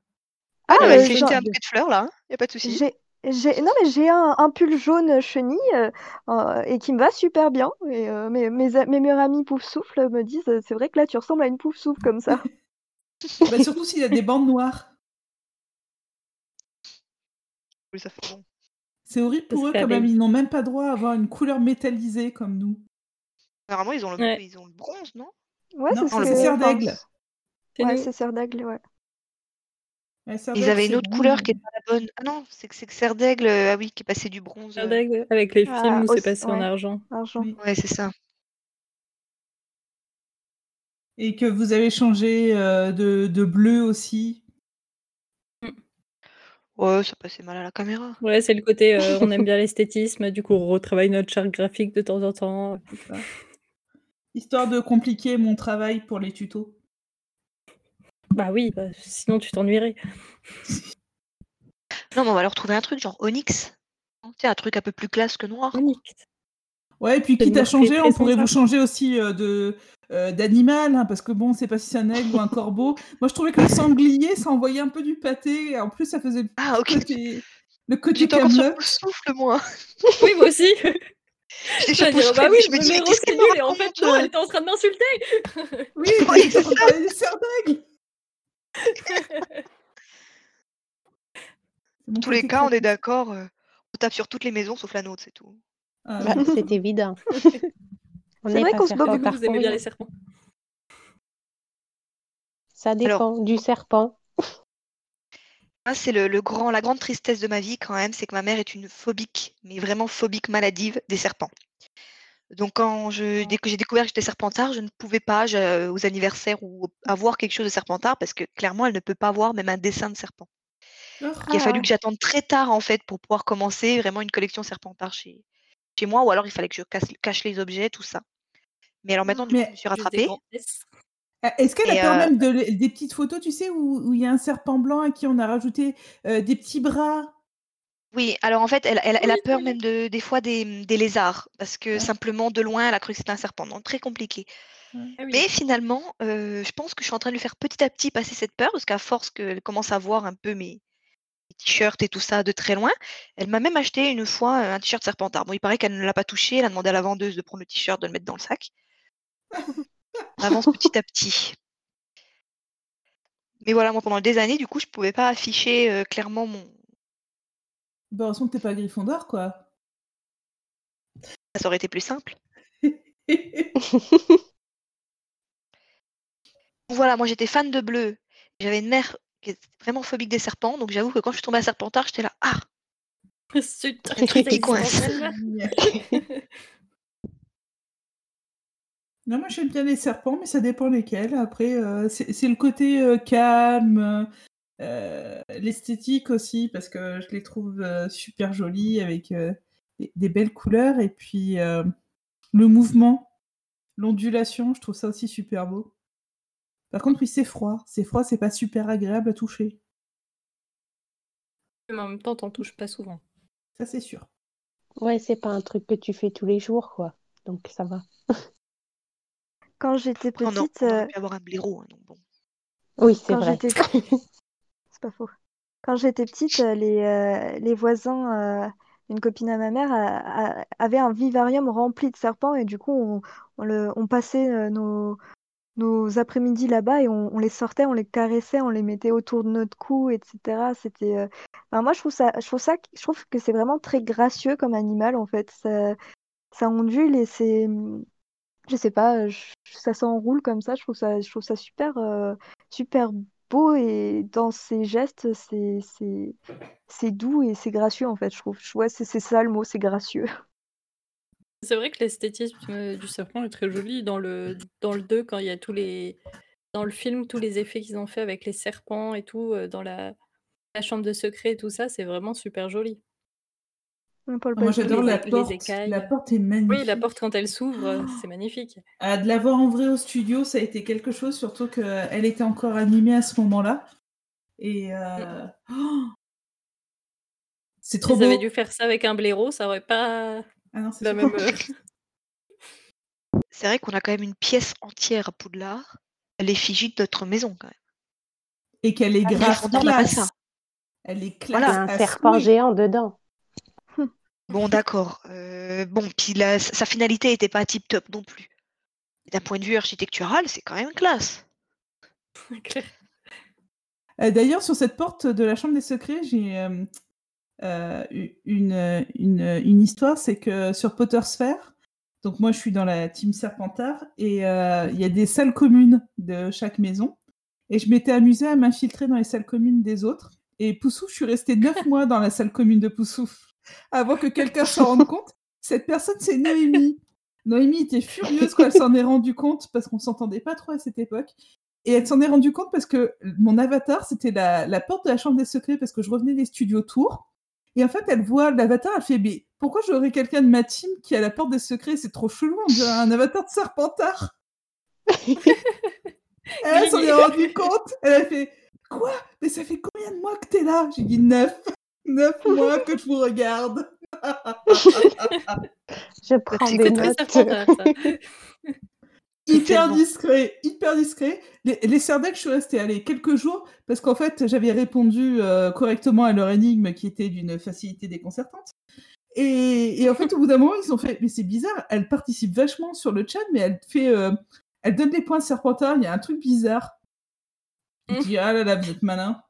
Speaker 5: Ah,
Speaker 2: Ah,
Speaker 5: euh,
Speaker 2: c'est
Speaker 5: genre-
Speaker 2: jeter un bouquet de fleurs là, il a pas de souci.
Speaker 5: J'ai, j'ai, non mais j'ai un, un pull jaune chenille euh, euh, et qui me va super bien. Et euh, mes, mes, a- mes meilleurs amis pouf souffle me disent c'est vrai que là tu ressembles à une pouf souffle comme ça.
Speaker 4: Bah, surtout s'il y a des bandes noires.
Speaker 2: Oui, ça fait bon.
Speaker 4: C'est horrible pour
Speaker 1: Ça
Speaker 4: eux quand même. Ils n'ont même pas droit à avoir une couleur métallisée comme nous.
Speaker 2: Apparemment, ils ont le,
Speaker 1: Ouais.
Speaker 2: ils ont le bronze, non?
Speaker 5: Ouais,
Speaker 4: Non,
Speaker 5: c'est ce
Speaker 2: le
Speaker 5: enfin,
Speaker 4: d'aigle.
Speaker 1: C'est
Speaker 5: Ouais, c'est serre d'aigle, ouais.
Speaker 2: Ils
Speaker 4: va,
Speaker 2: avaient une autre
Speaker 4: bon,
Speaker 2: couleur
Speaker 4: mais-
Speaker 2: qui est pas la bonne. Ah non, c'est que c'est que Serre d'Aigle, euh, ah oui, qui est passé du bronze.
Speaker 1: Serre
Speaker 2: euh,
Speaker 1: d'aigle avec les
Speaker 5: Ah,
Speaker 1: films où c'est passé en argent.
Speaker 5: Argent.
Speaker 4: Oui.
Speaker 2: Ouais, c'est ça.
Speaker 4: Et que vous avez changé euh, de, de bleu aussi?
Speaker 2: Ouais, ça passait mal à la caméra.
Speaker 1: Ouais, c'est le côté euh, on aime bien l'esthétisme, du coup on retravaille notre charte graphique de temps en temps.
Speaker 4: Histoire de compliquer mon travail pour les tutos.
Speaker 1: Bah oui, bah, sinon tu t'ennuierais.
Speaker 2: Non, mais on va leur trouver un truc genre Onyx. Tiens, un truc un peu plus classe que noir.
Speaker 1: Onyx.
Speaker 4: Ouais, et puis quitte à changer, on pourrait vous changer aussi euh, de euh, d'animal, hein, parce que bon, c'est pas si c'est un aigle ou un corbeau. Moi, je trouvais que le sanglier, ça envoyait un peu du pâté, et en plus, ça faisait le
Speaker 2: Ah, ok.
Speaker 4: côté, le côté
Speaker 2: sur le souffle, moi.
Speaker 1: Oui, moi aussi.
Speaker 2: Je
Speaker 1: dire: «Bah oui,
Speaker 2: je me dis:
Speaker 1: mais
Speaker 2: «Mais
Speaker 1: Rose,
Speaker 2: qu'est-ce
Speaker 1: c'est
Speaker 2: qu'elle me
Speaker 1: nul» et en fait, elle était en train de m'insulter!
Speaker 4: Oui,
Speaker 2: Oui, c'est
Speaker 4: en train de
Speaker 2: ça.
Speaker 4: parler des sœurs d'aigle! C'est mon
Speaker 2: Dans tous les cas, on est d'accord, heu, on tape sur toutes les maisons sauf la nôtre, c'est tout.
Speaker 4: Ah
Speaker 3: Bah, c'est évident. On
Speaker 5: C'est
Speaker 3: n'est
Speaker 5: vrai
Speaker 3: pas
Speaker 5: qu'on se moque
Speaker 3: Serpentard
Speaker 1: vous aimez bien les serpents.
Speaker 3: Ça
Speaker 2: Alors
Speaker 3: dépend du serpent.
Speaker 2: moi, c'est le le grand la grande tristesse de ma vie quand même, c'est que ma mère est une phobique, mais vraiment phobique maladive des serpents. Donc quand je dès que j'ai découvert que j'étais serpentard, je ne pouvais pas, je aux anniversaires ou avoir quelque chose de serpentard parce que clairement, elle ne peut pas voir même un dessin de serpent.
Speaker 4: Oh,
Speaker 2: Il a fallu
Speaker 5: Ah!
Speaker 2: que j'attende très tard, en fait, pour pouvoir commencer vraiment une collection serpentard chez chez moi ou alors il fallait que je casse cache les objets, tout ça. Mais alors maintenant, je me suis rattrapée.
Speaker 4: Ah, est-ce qu'elle a
Speaker 2: heu
Speaker 4: même de des petites photos, tu sais, où il y a un serpent blanc à qui on a rajouté, des petits bras?
Speaker 2: Oui, alors en fait, elle elle elle
Speaker 1: Oui,
Speaker 2: a peur même de des fois des, des lézards parce que simplement de loin, elle a cru que c'était un serpent, donc très compliqué.
Speaker 4: ouais.
Speaker 1: Ah oui.
Speaker 2: Mais finalement, heu, je pense que je suis en train de lui faire petit à petit passer cette peur parce qu'à force qu'elle commence à voir un peu mes mes t-shirts et tout ça de très loin, elle m'a même acheté une fois, heu, un t-shirt serpentard. Bon, il paraît qu'elle ne l'a pas touché, elle a demandé à la vendeuse de prendre le t-shirt, de le mettre dans le sac. On avance petit à petit. Mais voilà, moi pendant des années, du coup, je pouvais pas afficher, heu, clairement mon
Speaker 4: Bah, heureusement que tu es pas Gryffondor, quoi.
Speaker 2: ça aurait été plus simple. Voilà, moi j'étais fan de bleu. J'avais une mère qui était vraiment phobique des serpents, donc j'avoue que quand je suis tombée à Serpentard, j'étais là: «Ah! A un truc qui coince».
Speaker 1: existentielle, là.
Speaker 4: Non, moi j'aime bien les serpents, mais ça dépend lesquels. Après, heu, c'est c'est le côté, heu, calme, heu, l'esthétique aussi parce que je les trouve, heu, super jolis avec, heu, des des belles couleurs et puis, le mouvement, l'ondulation, je trouve ça aussi super beau. Par contre, oui, c'est froid. C'est froid, c'est pas super agréable à toucher.
Speaker 1: Mais en même temps, tu en touches pas souvent.
Speaker 4: Ça, c'est sûr.
Speaker 3: Ouais, c'est pas un truc que tu fais tous les jours, quoi. Donc ça va.
Speaker 5: Quand j'étais petite,
Speaker 2: on avoir un blaireau, hein, donc bon.
Speaker 3: Oui, c'est
Speaker 5: quand
Speaker 3: vrai.
Speaker 5: c'est pas faux. Quand j'étais petite, heu, les, heu, les voisins, heu, une copine à ma mère a a avait un vivarium rempli de serpents et du coup, on on passait, nos nos après-midi là-bas et on les sortait, on les caressait, on les mettait autour de notre cou et cetera. C'était, enfin moi je trouve ça je trouve ça je trouve que c'est vraiment très gracieux comme animal en fait. Ça ça ondule et c'est, je sais pas, ça s'enroule comme ça, je trouve ça je trouve ça super, heu, super beau et dans ses gestes, c'est doux et c'est gracieux en fait, je trouve. Ouais, c'est c'est ça le mot, c'est gracieux.
Speaker 1: C'est vrai que l'esthétisme, heu, du serpent est très joli dans le dans le 2 quand il y a tous les dans le film, tous les effets qu'ils ont fait avec les serpents et tout, heu, dans la la chambre de secret et tout ça, c'est vraiment super joli.
Speaker 5: Paul
Speaker 4: Ah, moi, j'adore la
Speaker 1: les
Speaker 4: porte. La
Speaker 1: écailles.
Speaker 4: porte est
Speaker 1: Oui, la porte
Speaker 4: magnifique.
Speaker 1: quand elle s'ouvre, heu, c'est magnifique.
Speaker 4: Ah, de l'avoir en vrai au studio, ça a été quelque chose, surtout qu'elle était encore animée à ce moment-là et
Speaker 1: Mmh.
Speaker 4: heu, c'est trop
Speaker 1: Ils avaient
Speaker 4: beau!
Speaker 1: dû faire ça avec un blaireau, ça aurait pas
Speaker 4: Ah non, c'est
Speaker 1: la même, heu
Speaker 2: C'est vrai qu'on a quand même une pièce entière à Poudlard, à l'effigie de notre maison quand même.
Speaker 4: Et qu'elle est
Speaker 3: Ah,
Speaker 4: grave classe! Elle est
Speaker 3: Il y a
Speaker 4: classe
Speaker 2: Voilà.
Speaker 3: un serpent
Speaker 4: souhait!
Speaker 3: géant dedans.
Speaker 2: Bon d'accord, heu, bon puis la sa finalité était pas tip top non plus. D'un point de vue architectural, c'est quand même classe.
Speaker 4: Heu, d'ailleurs, sur cette porte de la chambre des secrets, j'ai, u une, une, histoire, c'est que sur Pottersphere, donc moi je suis dans la team Serpentard et il y a des salles communes de chaque maison et je m'étais amusée à m'infiltrer dans les salles communes des autres et Poussouf, je suis restée 9 mois dans la salle commune de Poussouf avant que quelqu'un s'en rende compte. Cette personne, c'est Noémie. Noémie était furieuse quand elle s'en est rendue compte parce qu'on s'entendait pas trop à cette époque et elle s'en est rendue compte parce que mon avatar, c'était la la porte de la chambre des secrets parce que je revenais des studios Tours et en fait, elle voit l'avatar, elle fait: «Mais pourquoi j'aurais quelqu'un de ma team qui à la porte des secrets? C'est trop chelou, on dirait un avatar de Serpentard». Elle s'en est rendue compte, elle a fait: «Quoi? Mais ça fait combien de mois que tu es là?» J'ai dit: «9, 9 mois que je vous regarde».
Speaker 3: Je prends des notes.
Speaker 4: Hyper discret, hyper discret. Les les je suis restée, allez, quelques jours parce qu'en fait, j'avais répondu, heu, correctement à leur énigme qui était d'une facilité déconcertante Et, et en fait, au bout d'un moment, ils ont fait, mais c'est bizarre, elle participe vachement sur le chat, mais elle fait, euh, elle donne des points à Serpentard, il y a un truc bizarre. Je dis, ah là là, vous êtes malin.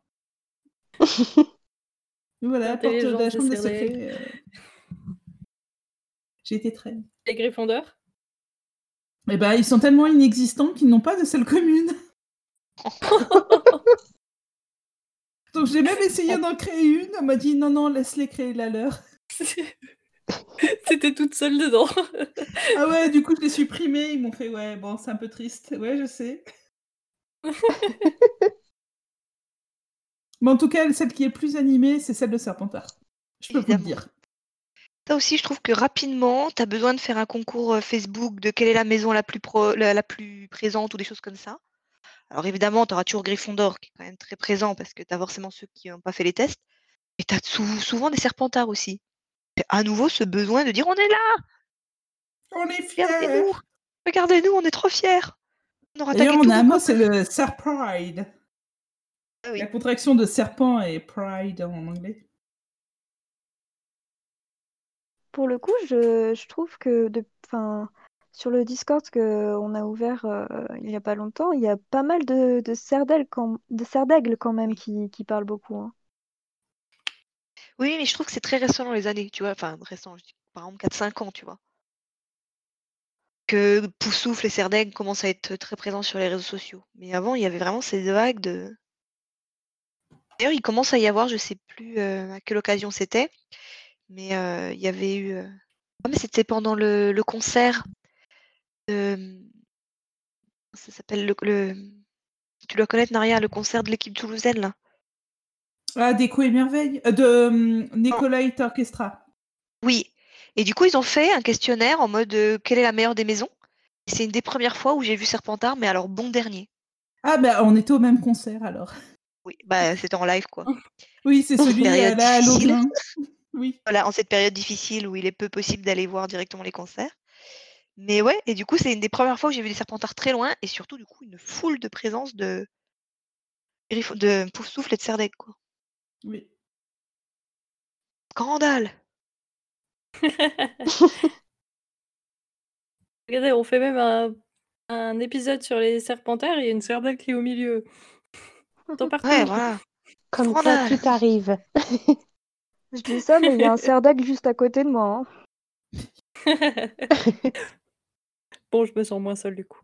Speaker 4: Voilà, porte de la chambre des secrets. euh, J'ai été très.
Speaker 1: Les Gryffondors
Speaker 4: Eh ben, ils sont tellement inexistants qu'ils n'ont pas de salle commune. Donc j'ai même essayé d'en créer une. On m'a dit non, non, laisse-les créer la leur.
Speaker 1: T'étais toute seule dedans.
Speaker 4: Ah ouais, du coup, je l'ai supprimé. Ils m'ont fait ouais, bon, c'est un peu triste. Ouais, je sais. Mais en tout cas, celle qui est plus animée, c'est celle de Serpentard. Je peux vous le
Speaker 2: Évidemment.
Speaker 4: dire.
Speaker 2: Ça aussi, je trouve que rapidement, tu as besoin de faire un concours euh, Facebook de quelle est la maison la plus, pro- la, la plus présente ou des choses comme ça. Alors évidemment, tu auras toujours Gryffondor qui est quand même très présent parce que tu as forcément ceux qui n'ont pas fait les tests. Et tu as souvent des Serpentards aussi. Et à nouveau, ce besoin de dire on est là,
Speaker 4: On est fiers.
Speaker 2: regardez-nous, regardez-nous, on est trop fiers. On aura attaqué
Speaker 4: on a un mot, c'est le Serpride.
Speaker 2: Ah oui.
Speaker 4: La contraction de serpent et pride en anglais.
Speaker 5: Pour le coup, je, je trouve que de, sur le Discord qu'on a ouvert euh, il n'y a pas longtemps, il y a pas mal de, de serdègles quand, de serdègles quand même qui, qui parlent beaucoup. hein.
Speaker 2: Oui, mais je trouve que c'est très récent dans les années, tu vois. Enfin, récent, je dis, par exemple 4-5 ans, tu vois. Que Poussoufle et Serdaigle commencent à être très présents sur les réseaux sociaux. Mais avant, il y avait vraiment ces vagues de. D'ailleurs, il commence à y avoir, je sais plus euh, à quelle occasion c'était, mais euh, il y avait eu. euh, Ah, mais c'était pendant le, le concert de. Ça s'appelle le, le- Tu dois connaître, Naria, le concert de l'équipe toulousaine, là.
Speaker 4: Ah, Déco et Merveille. euh, de hum, Nicolite Orchestra.
Speaker 2: Oui. Et du coup, ils ont fait un questionnaire en mode quelle est la meilleure des maisons C'est une des premières fois où j'ai vu Serpentard, mais alors bon dernier.
Speaker 4: Ah, bah, on était au même concert alors.
Speaker 2: Oui, bah c'était en live quoi.
Speaker 4: Oui, c'est celui
Speaker 2: Période
Speaker 4: euh, là à
Speaker 2: difficile.
Speaker 4: Oui.
Speaker 2: Voilà, en cette période difficile où il est peu possible d'aller voir directement les concerts. Mais ouais, et du coup, c'est une des premières fois où j'ai vu des Serpentards très loin et surtout, du coup, une foule de présence de, de Poufsouffle et de Serdaigle, quoi.
Speaker 4: Oui.
Speaker 2: Scandale
Speaker 1: Regardez, on fait même un, un épisode sur les serpentards il y a une serdaigle qui est au milieu.
Speaker 2: Ouais, voilà.
Speaker 3: Comme
Speaker 2: Scandale.
Speaker 3: tout arrive.
Speaker 5: Je dis ça, mais il y a un serdègle juste à côté de moi. hein.
Speaker 1: bon, je me sens moins seule du coup.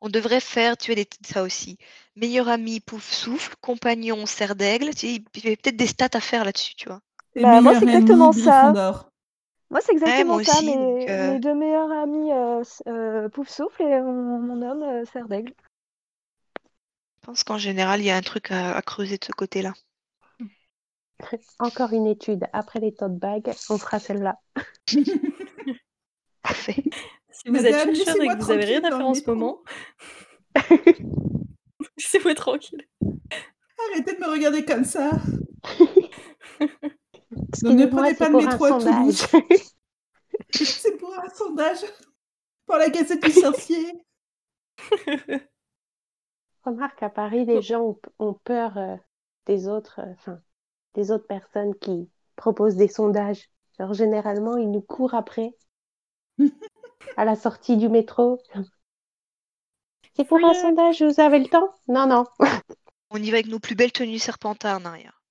Speaker 2: On devrait faire, tu des, ça aussi. Meilleur ami Poufsouffle, compagnon Serdaigle. Tu sais, Il y avait peut-être des stats à faire là-dessus, tu vois.
Speaker 5: Bah, moi, c'est exactement ça. Moi, c'est exactement
Speaker 2: moi
Speaker 5: ça. mes,
Speaker 2: euh,
Speaker 5: mes deux meilleurs amis, euh, euh, Poufsouffle et mon, mon homme, euh, Serdaigle.
Speaker 2: Je pense qu'en général, il y a un truc à, à creuser de ce côté-là.
Speaker 3: Encore une étude. Après les tote bags, on fera celle-là.
Speaker 2: Parfait.
Speaker 1: Si vous êtes chercheur et que vous avez rien à faire en ce moment, laissez-moi tranquille.
Speaker 4: Arrêtez de me regarder comme ça. Ne prenez pas le métro à Toulouse. C'est pour un sondage. Pour la Gazette du Sorcier.
Speaker 3: Remarque, à Paris, les gens ont, ont peur euh, des autres, euh, enfin, des autres personnes qui proposent des sondages. Genre, généralement, ils nous courent après à la sortie du métro. C'est pour un sondage, vous avez le temps? Non, non.
Speaker 2: On y va avec nos plus belles tenues Serpentards en arrière.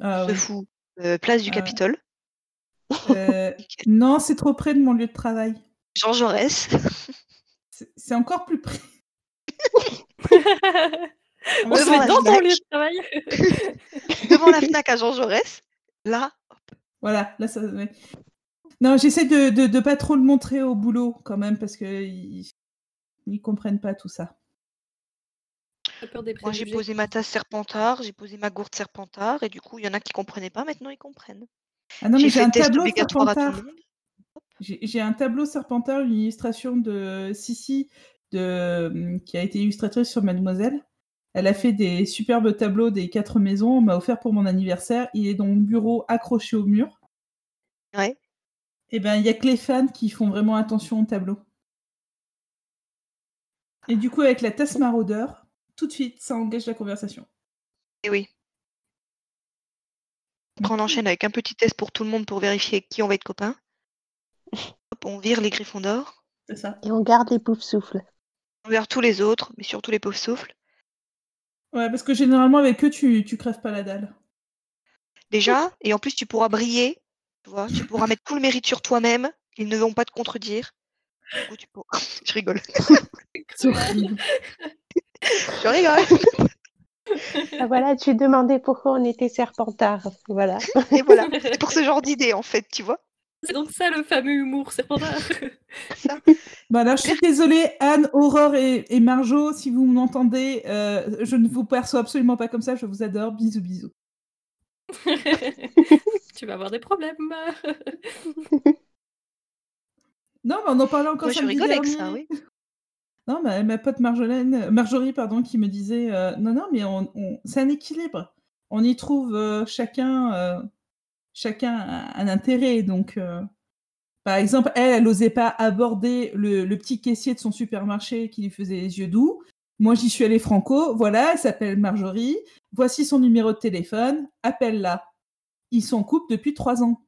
Speaker 4: Ah,
Speaker 2: fout. Euh, place du
Speaker 4: Ah.
Speaker 2: Capitole.
Speaker 4: Euh, non, c'est trop près de mon lieu de travail.
Speaker 2: Jean Jaurès.
Speaker 4: C'est encore plus près.
Speaker 1: On se met dans ton lieu de travail.
Speaker 2: Devant la FNAC à Jean Jaurès. Là,
Speaker 4: Voilà, là, ça. ouais. Non, j'essaie de, de, de pas trop le montrer au boulot quand même parce que ils, comprennent pas tout ça.
Speaker 2: Moi j'ai posé ma tasse Serpentard, j'ai posé ma gourde Serpentard, et du coup, il y en a qui comprenaient pas, maintenant ils comprennent.
Speaker 4: Ah non, mais
Speaker 2: j'ai
Speaker 4: un tableau Serpentard. j'ai un tableau Serpentard, une illustration de Sissi de, qui a été illustratrice sur Mademoiselle. Elle a fait des superbes tableaux des quatre maisons. On m'a offert pour mon anniversaire. Il est dans mon bureau accroché au mur.
Speaker 2: Ouais.
Speaker 4: Et ben, il y a que les fans qui font vraiment attention au tableau. Et du coup, avec la tasse maraudeur, tout de suite, ça engage la conversation.
Speaker 2: Et oui. Après, on enchaîne avec un petit test pour tout le monde pour vérifier qui on va être copains. Hop, on vire les griffons d'or.
Speaker 4: C'est ça.
Speaker 3: Et on garde les poufs souffles.
Speaker 2: On vire tous les autres, mais surtout les pauvres souffles.
Speaker 4: Ouais, parce que généralement, avec eux, tu, tu crèves pas la dalle.
Speaker 2: Déjà, et en plus, tu pourras briller. Tu vois, tu pourras mettre tout le mérite sur toi-même. Ils ne vont pas te contredire. Du coup, tu pourras- Je rigole. Je rigole.
Speaker 3: Ah, voilà, tu demandais pourquoi on était serpentard. Voilà.
Speaker 2: Et voilà. C'est pour ce genre d'idée, en fait, tu vois.
Speaker 1: C'est donc ça le fameux humour serpentard.
Speaker 2: Ça.
Speaker 4: Bah alors, je suis désolée, Anne, Aurore et, et Marjo, si vous m'entendez, euh, je ne vous perçois absolument pas comme ça, je vous adore, bisous bisous.
Speaker 1: tu vas avoir des problèmes.
Speaker 4: Non, mais on en parlait encore
Speaker 2: Moi, je
Speaker 4: samedi
Speaker 2: rigole avec
Speaker 4: dernier.
Speaker 2: ça, oui.
Speaker 4: Non, ma, ma pote Marjolaine, Marjorie, pardon, qui me disait euh, non, non, mais on, on- c'est un équilibre. On y trouve euh, chacun, euh, chacun un, un intérêt. Donc, euh, par exemple, elle, elle n'osait pas aborder le, le petit caissier de son supermarché qui lui faisait les yeux doux. Moi, j'y suis allée franco. Voilà, elle s'appelle Marjorie. Voici son numéro de téléphone. Appelle-la. Ils sont en couple depuis trois ans.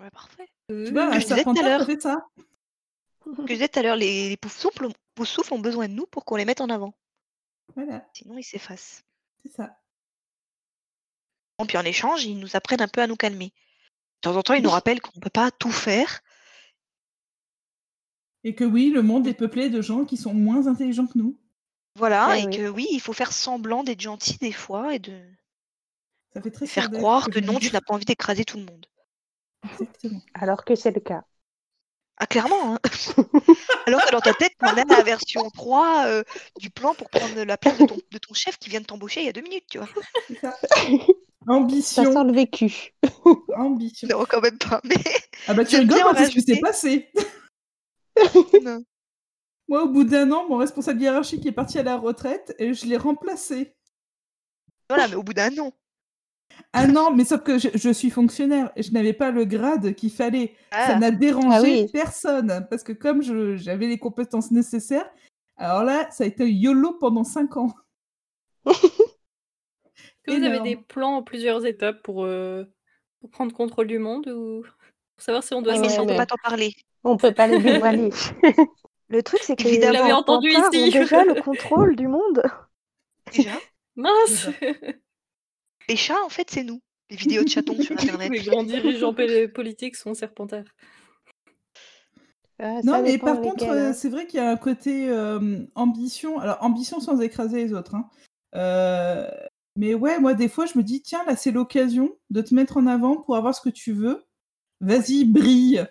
Speaker 2: Ouais, parfait.
Speaker 4: Tu vois, un
Speaker 2: je disais tout à
Speaker 4: serpentard, ça
Speaker 2: l'heure.
Speaker 4: fait ça.
Speaker 2: Que je disais tout à l'heure, les, les souffles ont besoin de nous pour qu'on les mette en avant.
Speaker 4: Voilà,
Speaker 2: Sinon, ils s'effacent.
Speaker 4: c'est ça.
Speaker 2: Puis en échange, ils nous apprennent un peu à nous calmer. De temps en temps, ils nous rappellent qu'on ne peut pas tout faire.
Speaker 4: Et que oui, le monde est peuplé de gens qui sont moins intelligents que nous.
Speaker 2: Voilà,
Speaker 3: Ouais,
Speaker 2: et
Speaker 3: oui.
Speaker 2: que oui, il faut faire semblant d'être gentil des fois et de
Speaker 4: Ça fait très
Speaker 2: faire croire que non, tu n'as pas envie d'écraser tout le monde.
Speaker 4: Exactement.
Speaker 3: Alors que c'est le cas.
Speaker 2: Ah, clairement, hein. Alors que dans ta tête, tu as la version 3 euh, du plan pour prendre la place de ton, de ton chef qui vient de t'embaucher il y a deux minutes, tu vois.
Speaker 4: C'est ça.
Speaker 3: Ça
Speaker 4: Ambition.
Speaker 3: sent le vécu.
Speaker 4: Ambition.
Speaker 2: Non, quand même pas, mais
Speaker 4: Ah bah tu rigoles,
Speaker 2: en
Speaker 4: c'est ce qui s'est passé.
Speaker 2: non.
Speaker 4: Moi, au bout d'un an, mon responsable hiérarchique est parti à la retraite et je l'ai remplacé.
Speaker 2: Voilà, mais au bout d'un an.
Speaker 4: Un an, mais sauf que je, je suis fonctionnaire et je n'avais pas le grade qu'il fallait. Ça
Speaker 2: Ah,
Speaker 4: n'a dérangé
Speaker 3: Ah oui.
Speaker 4: personne parce que comme je- j'avais les compétences nécessaires, alors là, ça a été YOLO pendant cinq ans.
Speaker 1: Que vous avez des plans en plusieurs étapes pour, euh, pour prendre contrôle du monde ou pour savoir si on doit
Speaker 3: Ah
Speaker 2: mais
Speaker 3: ouais,
Speaker 2: ça, on peut
Speaker 3: mais-
Speaker 2: pas t'en parler.
Speaker 3: On peut pas les dévoiler.
Speaker 5: Le truc, c'est que les
Speaker 1: entendu ici.
Speaker 5: ont déjà le contrôle du monde.
Speaker 2: Déjà,
Speaker 1: Mince
Speaker 2: les chats, en fait, c'est nous. Les vidéos de chatons sur Internet.
Speaker 1: Les grands dirigeants poli- politiques sont serpentards.
Speaker 3: Ah,
Speaker 4: Non, mais par contre, euh,
Speaker 3: hein.
Speaker 4: c'est vrai qu'il y a un côté euh, ambition. Alors, ambition sans écraser les autres. hein. Mais ouais, moi, des fois, je me dis, tiens, là, c'est l'occasion de te mettre en avant pour avoir ce que tu veux. Vas-y, brille.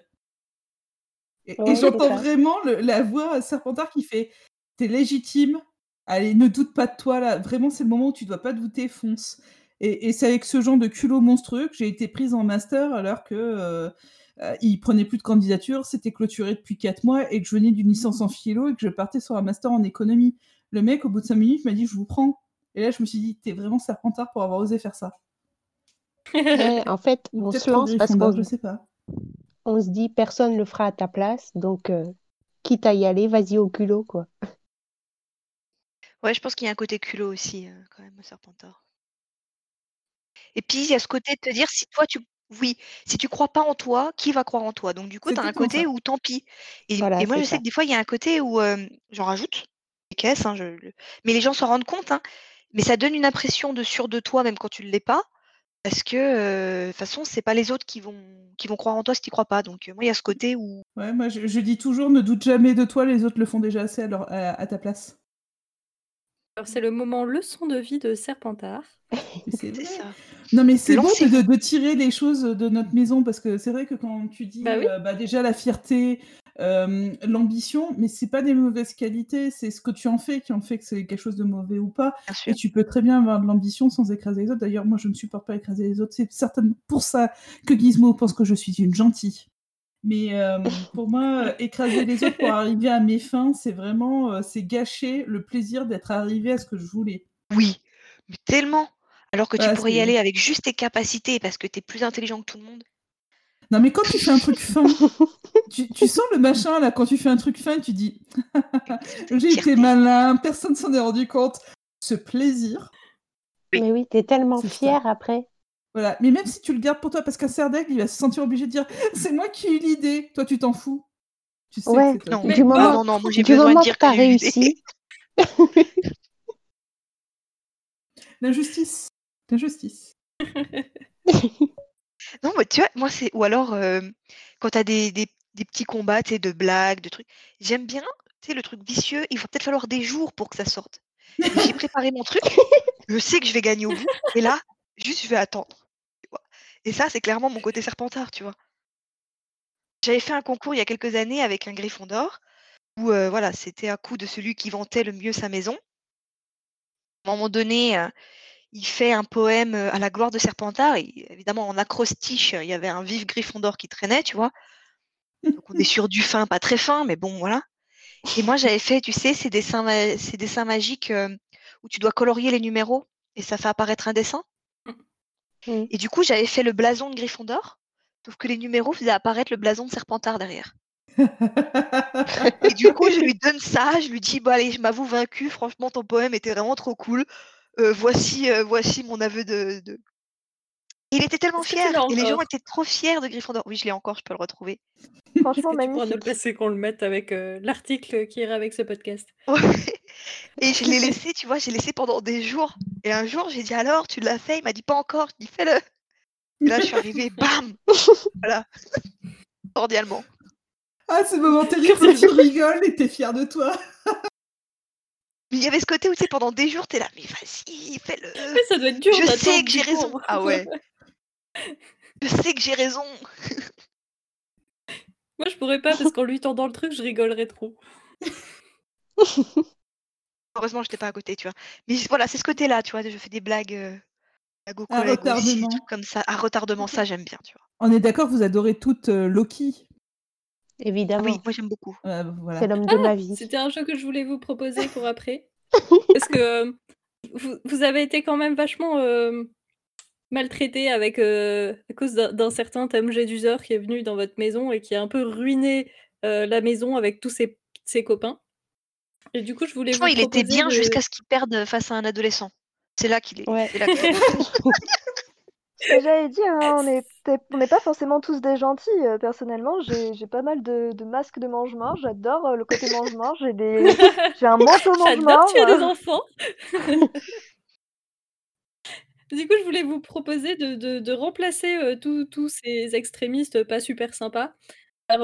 Speaker 4: Et,
Speaker 3: Ouais,
Speaker 4: j'entends vraiment le- la voix Serpentard qui fait, t'es légitime. Allez, ne doute pas de toi, là. Vraiment, c'est le moment où tu dois pas douter, fonce. Et, et c'est avec ce genre de culot monstrueux que j'ai été prise en master alors que euh, euh, il prenait plus de candidatures, c'était clôturé depuis 4 mois et que je venais d'une licence en philo et que je partais sur un master en économie. Le mec, au bout de 5 minutes, m'a dit Je vous prends. Et là, je me suis dit T'es vraiment serpentard pour avoir osé faire ça.
Speaker 3: Ouais, en fait, on se lance parce qu'on
Speaker 4: je sais pas.
Speaker 3: on se dit personne le fera à ta place, donc euh, quitte à y aller, vas-y au culot, quoi.
Speaker 2: Ouais, je pense qu'il y a un côté culot aussi, euh, quand même, au Serpentard. Et puis, il y a ce côté de te dire, si toi, tu... Oui, si tu crois pas en toi, qui va croire en toi? Donc, du coup, tu as un côté
Speaker 4: ça.
Speaker 2: où tant pis. Et,
Speaker 3: Voilà,
Speaker 2: et moi, je sais
Speaker 3: ça.
Speaker 2: que des fois, il y a un côté où euh, j'en rajoute des caisses, hein, je... le- mais les gens s'en rendent compte, hein, mais ça donne une impression de sûr de toi, même quand tu ne l'es pas, parce que, euh, de toute façon, c'est pas les autres qui vont, qui vont croire en toi si tu crois pas. Donc, euh, moi, il y a ce côté où.
Speaker 4: Ouais, moi, je, je dis toujours Ne doute jamais de toi, les autres le font déjà assez à, leur- à- à ta place.
Speaker 1: Alors c'est le moment leçon de vie de Serpentard.
Speaker 4: C'est
Speaker 2: ça.
Speaker 4: Non, mais c'est beau de,
Speaker 2: Lancez-vous.
Speaker 4: de- de tirer les choses de notre maison parce que c'est vrai que quand tu dis
Speaker 1: Bah oui.
Speaker 4: euh, bah, déjà la fierté, euh, l'ambition, mais c'est pas des mauvaises qualités, c'est ce que tu en fais qui en fait que c'est quelque chose de mauvais ou pas. Et tu peux très bien avoir de l'ambition sans écraser les autres. D'ailleurs, moi, je ne supporte pas écraser les autres. C'est certainement pour ça que Gizmo pense que je suis une gentille. Mais euh, pour moi, écraser les autres pour arriver à mes fins, c'est vraiment, euh, c'est gâcher le plaisir d'être arrivé à ce que je voulais.
Speaker 2: Oui, mais tellement. Alors que tu pourrais y aller avec juste tes capacités parce que tu es plus intelligent que tout le monde.
Speaker 4: Non, mais quand tu fais un truc fin, tu, tu sens le machin là, quand tu fais un truc fin, tu dis J'ai été malin, personne s'en est rendu compte. Ce plaisir.
Speaker 3: Mais oui, t'es tellement fier après.
Speaker 4: Voilà, mais même si tu le gardes pour toi, parce qu'un cerf d'aigle, il va se sentir obligé de dire: «C'est moi qui ai eu l'idée», toi tu t'en fous. Tu sais que
Speaker 3: Ouais,
Speaker 4: c'est toi
Speaker 2: Non,
Speaker 1: Mais
Speaker 3: du
Speaker 2: ah
Speaker 3: moment
Speaker 2: non, non, moi j'ai
Speaker 3: du
Speaker 2: besoin de dire
Speaker 3: que tu as
Speaker 2: que j'ai eu l'idée. Non, mais tu vois, moi c'est ou alors, hem, quand tu as des des des petits combats, tu sais, de blagues, de trucs, j'aime bien, tu sais, le truc vicieux, il va peut-être falloir des jours pour que ça sorte. Mais j'ai préparé mon truc, je sais que je vais gagner au bout et là, juste je vais attendre, tu vois? Et ça, c'est clairement mon côté Serpentard, tu vois? J'avais fait un concours il y a quelques années avec un Gryffondor où, heu, voilà, c'était à coup de celui qui vantait le mieux sa maison. À un moment donné, heu, il fait un poème, heu, à la gloire de Serpentard et évidemment en acrostiche, il y avait un vif Gryffondor qui traînait, tu vois? Donc on est sur du fin, pas très fin, mais bon voilà. Et moi j'avais fait, tu sais, ces dessins ma ces dessins magiques, hem, où tu dois colorier les numéros et ça fait apparaître un dessin.
Speaker 3: Mmh.
Speaker 2: Et du coup, j'avais fait le blason de Gryffondor, sauf que les numéros faisaient apparaître le blason de Serpentard derrière. Et du coup, je lui donne ça, je lui dis: «Bah allez, je m'avoue vaincu, franchement ton poème était vraiment trop cool. Heu, voici, heu, voici mon aveu de de» et il était tellement fier et les gens étaient trop fiers de Gryffondor. Oui, je l'ai encore, je peux le retrouver.
Speaker 5: Franchement
Speaker 1: que tu le
Speaker 5: magnifique.
Speaker 1: passer, qu'on le mette avec, heu, l'article qui ira avec ce podcast?
Speaker 2: Ouais et je l'ai laissé, tu vois, j'ai laissé pendant des jours et un jour, j'ai dit: «Alors, tu l'as fait?» il m'a dit: «Pas encore». Je dis: «Fais-le» et là, je suis arrivée, bam! Voilà, cordialement.
Speaker 4: Ah, ce moment terrible où tu rigoles et tu es fier de toi.
Speaker 2: Mais il y avait ce côté où, tu sais, pendant des jours, tu es là: «Mais vas-y, fais-le!
Speaker 1: Mais ça doit être dur
Speaker 2: Je sais que j'ai raison!» ah ouais. «Je sais que j'ai raison!»
Speaker 1: Moi, je pourrais pas parce qu'en lui tendant le truc, je rigolerais trop.
Speaker 2: Heureusement, j'étais pas à côté, tu vois? Mais voilà, c'est ce côté-là, tu vois? Je fais des blagues, aux aussi, des
Speaker 4: retardement.
Speaker 2: trucs comme ça. À retardement, ça j'aime bien, tu vois?
Speaker 4: On est d'accord, vous adorez toutes, heu, Loki?
Speaker 2: Ah oui,
Speaker 3: Évidemment,
Speaker 2: moi j'aime beaucoup.
Speaker 4: Ouais,
Speaker 3: c'est l'homme de ma
Speaker 1: Ah!
Speaker 3: vie.
Speaker 1: C'était un jeu que je voulais vous proposer pour après. Parce que, hem, vous vous avez été quand même vachement, hem, maltraités avec, heu, à cause d'un certain Tom Jedusor qui est venu dans votre maison et qui a un peu ruiné, heu, la maison avec tous ses ses copains. Et du coup, je voulais vous
Speaker 2: il était bien jusqu'à ce qu'il perde, face à un adolescent. C'est là qu'il est
Speaker 3: Ouais.
Speaker 2: là
Speaker 5: Et j'allais dire, hein, on n'est pas forcément tous des gentils. Heu, personnellement, j'ai pas mal de de masques de mange-morts. J'adore, heu, le côté mange-mort. J'ai des un manteau
Speaker 1: J'adore
Speaker 5: mange-mort,
Speaker 1: tuer des
Speaker 5: heu
Speaker 1: enfants. Du coup, je voulais vous proposer de de de remplacer, tous ces extrémistes pas super sympas par,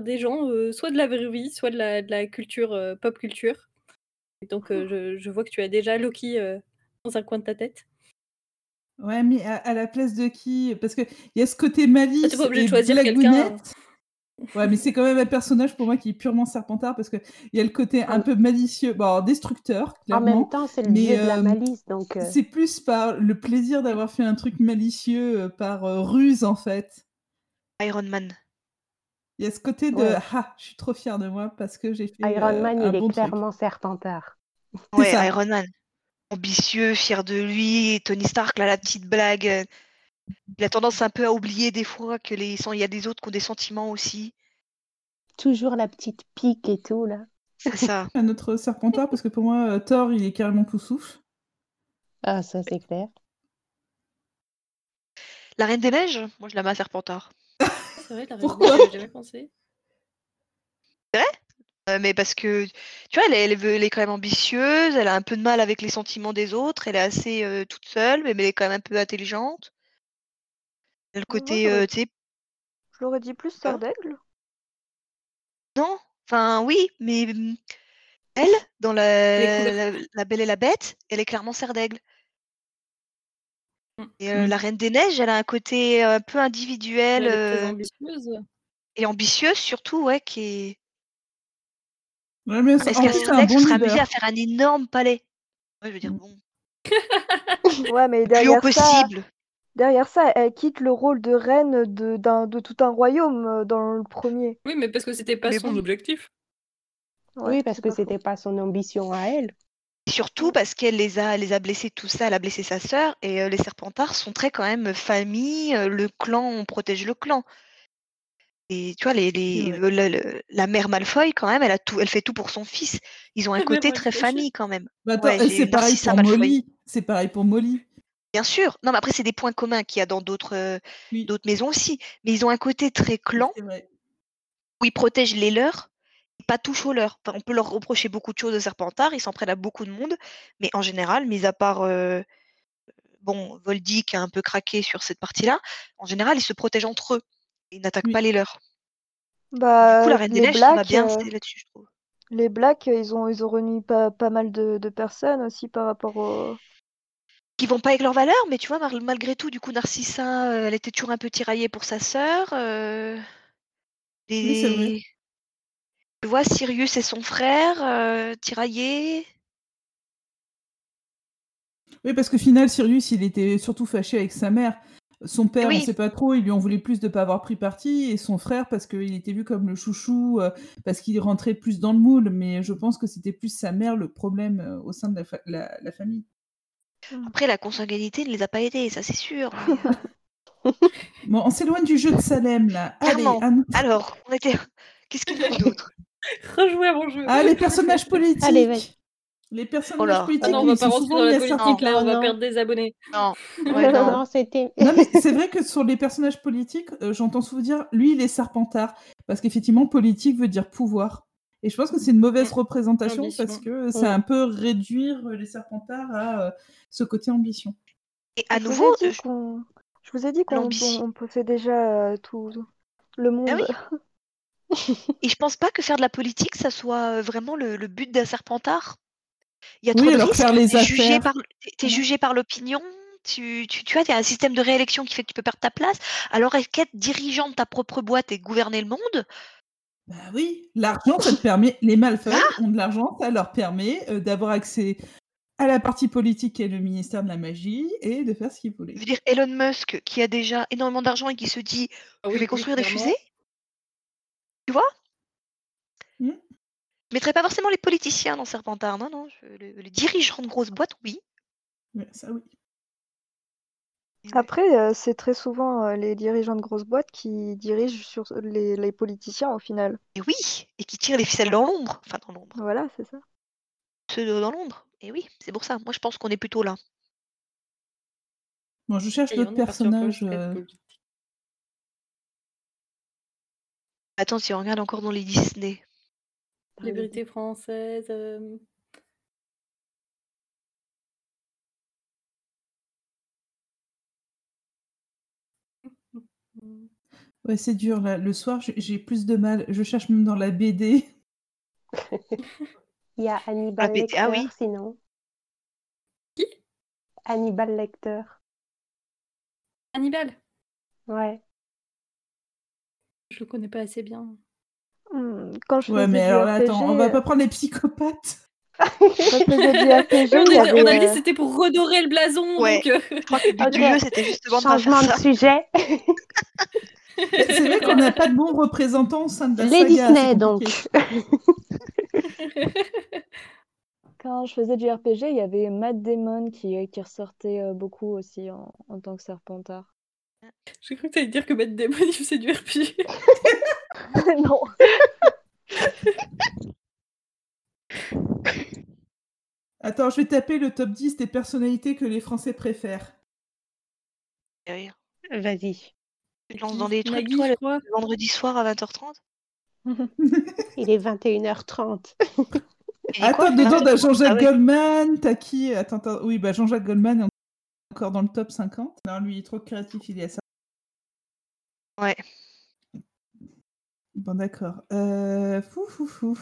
Speaker 1: des gens, soit de la vraie vie, soit de la de la culture, pop culture. Et donc, je je vois que tu as déjà Loki, dans un coin de ta tête.
Speaker 4: Ouais, mais à à la place de qui? Parce qu'il y a ce côté
Speaker 1: tu es pas
Speaker 4: malice
Speaker 1: obligé
Speaker 4: et
Speaker 1: de choisir quelqu'un, hein.
Speaker 4: blagounette. Ouais, mais c'est quand même un personnage pour moi qui est purement Serpentard parce qu'il y a le côté un
Speaker 3: En
Speaker 4: peu malicieux, bon alors destructeur
Speaker 3: en même temps, c'est le
Speaker 4: mais
Speaker 3: dieu de la
Speaker 4: hem,
Speaker 3: malice, donc heu
Speaker 4: c'est plus par le plaisir d'avoir fait un truc malicieux, heu, par, ruse en fait.
Speaker 2: Iron Man.
Speaker 4: Il y a ce côté de:
Speaker 3: Ouais.
Speaker 4: «Ah, je suis trop fier de moi parce que j'ai fait,
Speaker 3: Iron Man,
Speaker 4: un
Speaker 3: il est
Speaker 4: bon truc».
Speaker 3: clairement Serpentard.
Speaker 4: C'est
Speaker 2: Ouais,
Speaker 4: ça.
Speaker 2: Iron Man. Ambitieux, fier de lui et Tony Stark, là, la petite blague, heu, il a tendance un peu à oublier des fois que les il y a des autres qui ont des sentiments aussi.
Speaker 3: Toujours la petite pique et tout là.
Speaker 2: C'est ça.
Speaker 4: Un autre Serpentard parce que pour moi, heu, Thor, il est carrément tout souffle.
Speaker 3: Ah ça, c'est clair.
Speaker 2: La Reine des Neiges? Moi, je la mets à Serpentard.
Speaker 1: C'est vrai, la Reine des
Speaker 4: Pourquoi?
Speaker 1: Neiges, j'y avais jamais pensé.
Speaker 2: Heu, mais parce que, tu vois, elle est elle veut elle est quand même ambitieuse, elle a un peu de mal avec les sentiments des autres, elle est assez, heu, toute seule, mais mais elle est quand même un peu intelligente. Elle a le
Speaker 5: Moi,
Speaker 2: côté,
Speaker 5: j'aurais
Speaker 2: heu, tu sais
Speaker 5: je l'aurais dit plus Sœur
Speaker 2: quoi?
Speaker 5: d'Aigle.
Speaker 2: Non, enfin oui, mais mmh, elle, dans
Speaker 1: Elle est
Speaker 2: la la La Belle et la Bête, elle est clairement Sœur d'Aigle.
Speaker 1: Mmh.
Speaker 2: Et heu,
Speaker 4: Mmh.
Speaker 2: la Reine des Neiges, elle a un côté un peu individuel,
Speaker 1: elle est très
Speaker 2: heu
Speaker 1: ambitieuse.
Speaker 2: et ambitieuse surtout, ouais, qui est
Speaker 4: Ouais, mais
Speaker 2: est-ce
Speaker 4: un
Speaker 2: d'Aigle
Speaker 4: bon
Speaker 2: se serait amusé à faire un énorme palais? Ouais, je veux dire,
Speaker 4: Mmh.
Speaker 2: bon.
Speaker 5: Ouais, mais
Speaker 2: Le plus haut
Speaker 5: derrière ça
Speaker 2: possible.
Speaker 5: derrière ça, elle quitte le rôle de reine de d'un de tout un royaume, heu, dans le 1er.
Speaker 1: Oui, mais parce que c'était pas
Speaker 2: Mais
Speaker 1: son
Speaker 2: bon.
Speaker 1: objectif.
Speaker 5: Ouais,
Speaker 3: Oui, parce que c'était pas son ambition à elle.
Speaker 2: Surtout parce qu'elle les a elle les a blessés tout ça, elle a blessé sa sœur et heu, les Serpentards sont très quand même famille, heu, le clan, on protège le clan. Et tu vois, les
Speaker 4: C'est
Speaker 2: les
Speaker 4: vrai.
Speaker 2: le le la mère Malfoy quand même, elle a tout elle fait tout pour son fils. Ils ont un côté très famille quand même. Ouais, j'ai
Speaker 4: c'est pareil pour
Speaker 2: Malfoy.
Speaker 4: Molly, c'est pareil pour Molly.
Speaker 2: Bien sûr. Non, mais après, c'est des points communs qu'il y a dans d'autres euh,
Speaker 4: Oui.
Speaker 2: maisons aussi. Mais ils ont un côté très clan où ils protègent les leurs et pas touchent aux leurs. Enfin, on peut leur reprocher beaucoup de choses de Serpentard, ils s'en prennent à beaucoup de monde, mais en général, mis à part euh, bon, Voldy qui a un peu craqué sur cette partie-là, en général, ils se protègent entre eux. Ils n'attaquent
Speaker 4: Oui.
Speaker 2: pas les leurs. Du
Speaker 5: Bah,
Speaker 2: coup, la Reine des Neiges, ça
Speaker 5: Blacks,
Speaker 2: bien
Speaker 5: euh,
Speaker 2: là-dessus, je trouve.
Speaker 5: les Blacks, ils ont, ils ont pas, pas mal de, de personnes aussi par rapport au.
Speaker 2: Qui vont pas avec leurs valeurs, mais tu vois, mal- malgré tout, du coup, Narcissa, euh, elle était toujours un peu tiraillée pour sa sœur. euh,
Speaker 4: Oui, c'est vrai.
Speaker 2: Tu vois, Sirius et son frère, euh, tiraillés.
Speaker 4: Oui, parce qu'au final, Sirius, il était surtout fâché avec sa mère. Son père, on
Speaker 2: Oui.
Speaker 4: sait pas trop, il lui en voulait plus de pas avoir pris parti, et son frère parce qu'il était vu comme le chouchou, euh, parce qu'il rentrait plus dans le moule. Mais je pense que c'était plus sa mère le problème euh, au sein de la, fa- la- la famille.
Speaker 2: Après, la consanguinité ne les a pas aidés, ça c'est sûr. euh,
Speaker 4: Bon, on s'éloigne du jeu de Salem là. Allez, nous.
Speaker 2: Alors, on était. Qu'est-ce qu'il faut d'autre?
Speaker 1: Rejouer à mon jeu.
Speaker 4: Ah, les personnages politiques.
Speaker 3: Allez.
Speaker 4: Les personnages
Speaker 2: Oh
Speaker 4: politiques,
Speaker 1: Ah non, on va pas rentrer
Speaker 4: souvent
Speaker 1: dans la
Speaker 4: à
Speaker 1: politique
Speaker 4: Serpentard.
Speaker 1: là, on va
Speaker 3: non.
Speaker 1: perdre des abonnés.
Speaker 2: Non.
Speaker 3: Non,
Speaker 2: Ouais,
Speaker 3: non,
Speaker 2: non.
Speaker 3: non, c'était.
Speaker 4: C'est vrai que sur les personnages politiques, euh, j'entends souvent dire lui, il est Serpentard. Parce qu'effectivement, politique veut dire pouvoir. Et je pense que c'est une mauvaise représentation
Speaker 1: Ambition.
Speaker 4: parce que ça
Speaker 3: Mm.
Speaker 4: un peu réduire euh, les Serpentards à euh, ce côté ambition.
Speaker 2: Et à
Speaker 5: Je vous ai
Speaker 2: nouveau,
Speaker 5: dit
Speaker 2: je-
Speaker 5: vous ai dit qu'on on- possédait déjà euh, tout le monde.
Speaker 2: Ah oui. et je pense pas que faire de la politique, ça soit vraiment le, le but d'un serpentard. Il y a
Speaker 4: Oui,
Speaker 2: trop de
Speaker 4: alors
Speaker 2: risques.
Speaker 4: faire les
Speaker 2: T'es jugé
Speaker 4: affaires.
Speaker 2: par,
Speaker 4: Comment
Speaker 2: jugé par l'opinion. Tu, tu, tu vois, il y a un système de réélection qui fait que tu peux perdre ta place. Alors, est-ce qu'être dirigeant de ta propre boîte et gouverner le monde,
Speaker 4: Bah oui, l'argent, ça te permet. Les malfeuilles
Speaker 2: Ah
Speaker 4: ont de l'argent, ça leur permet euh, d'avoir accès à la partie politique est le ministère de la magie et de faire ce qu'ils
Speaker 2: je
Speaker 4: voulaient.
Speaker 2: veux dire, Elon Musk, qui a déjà énormément d'argent et qui se dit
Speaker 1: Ah
Speaker 2: Je
Speaker 1: oui,
Speaker 2: vais
Speaker 1: oui,
Speaker 2: construire des fusées? Tu vois?
Speaker 4: Hmm.
Speaker 2: Je mettrais pas forcément les politiciens dans Serpentard, non, non. je- le- les dirigeants de grosses boîtes, oui.
Speaker 4: Ouais, ça oui.
Speaker 5: Après, euh, c'est très souvent euh, les dirigeants de grosses boîtes qui dirigent sur les, les politiciens au final.
Speaker 2: Et oui, et qui tirent les ficelles dans l'ombre. Enfin, dans l'ombre.
Speaker 5: Voilà, c'est ça.
Speaker 2: Ceux dans l'ombre. Et oui, c'est pour ça. Moi, je pense qu'on est plutôt là.
Speaker 4: Bon, je cherche d'autres personnages. euh.
Speaker 2: Attends, si on regarde encore dans les Disney.
Speaker 1: Les vérités françaises. euh,
Speaker 4: Ouais, c'est dur là. Le soir, j'ai- j'ai plus de mal. Je cherche même dans la BD.
Speaker 3: Il y a Hannibal
Speaker 2: Ah,
Speaker 3: Lecter,
Speaker 2: ah oui.
Speaker 3: sinon.
Speaker 1: Qui?
Speaker 3: Hannibal Lecter.
Speaker 1: Hannibal?
Speaker 3: Ouais.
Speaker 1: Je le connais pas assez bien.
Speaker 5: Hmm, Quand je
Speaker 4: Ouais,
Speaker 5: faisais
Speaker 4: mais
Speaker 5: du
Speaker 4: alors
Speaker 5: RPG,
Speaker 4: attends, on va
Speaker 5: euh,
Speaker 4: pas prendre les psychopathes.
Speaker 5: quand je faisais du RPG,
Speaker 1: on,
Speaker 5: il y
Speaker 1: a,
Speaker 5: avait,
Speaker 1: on a dit
Speaker 5: euh,
Speaker 1: que c'était pour redorer le blason.
Speaker 2: Ouais.
Speaker 1: Donc, euh,
Speaker 2: Je crois que le but du
Speaker 3: Ok.
Speaker 2: jeu, c'était justement de
Speaker 3: Changement de
Speaker 2: ça.
Speaker 3: sujet.
Speaker 4: C'est vrai qu'on n'a pas de bons représentants au sein de la
Speaker 3: Les
Speaker 4: saga.
Speaker 3: Disney, donc.
Speaker 5: quand je faisais du RPG, il y avait Matt Damon qui, qui ressortait euh, beaucoup aussi en, en tant que Serpentard.
Speaker 1: J'ai cru que tu allais dire que Matt Damon il faisait du RPG.
Speaker 5: non.
Speaker 4: Attends, je vais taper le top 10 des personnalités que les Français préfèrent.
Speaker 3: Vas-y.
Speaker 2: Tu te lances dans des trucs, toi, le vendredi soir à 20h30
Speaker 3: Il est 21h30.
Speaker 2: Et quoi,
Speaker 4: Attends, dedans, t'as Jean-Jacques
Speaker 2: Ah ouais.
Speaker 4: Goldman, t'as qui? Attends, attends, oui, bah Jean-Jacques Goldman est encore dans le top 50. Non, lui, il est trop créatif, il est à ça.
Speaker 2: Ouais.
Speaker 4: Bon, d'accord. Euh... Fou, fou, fou.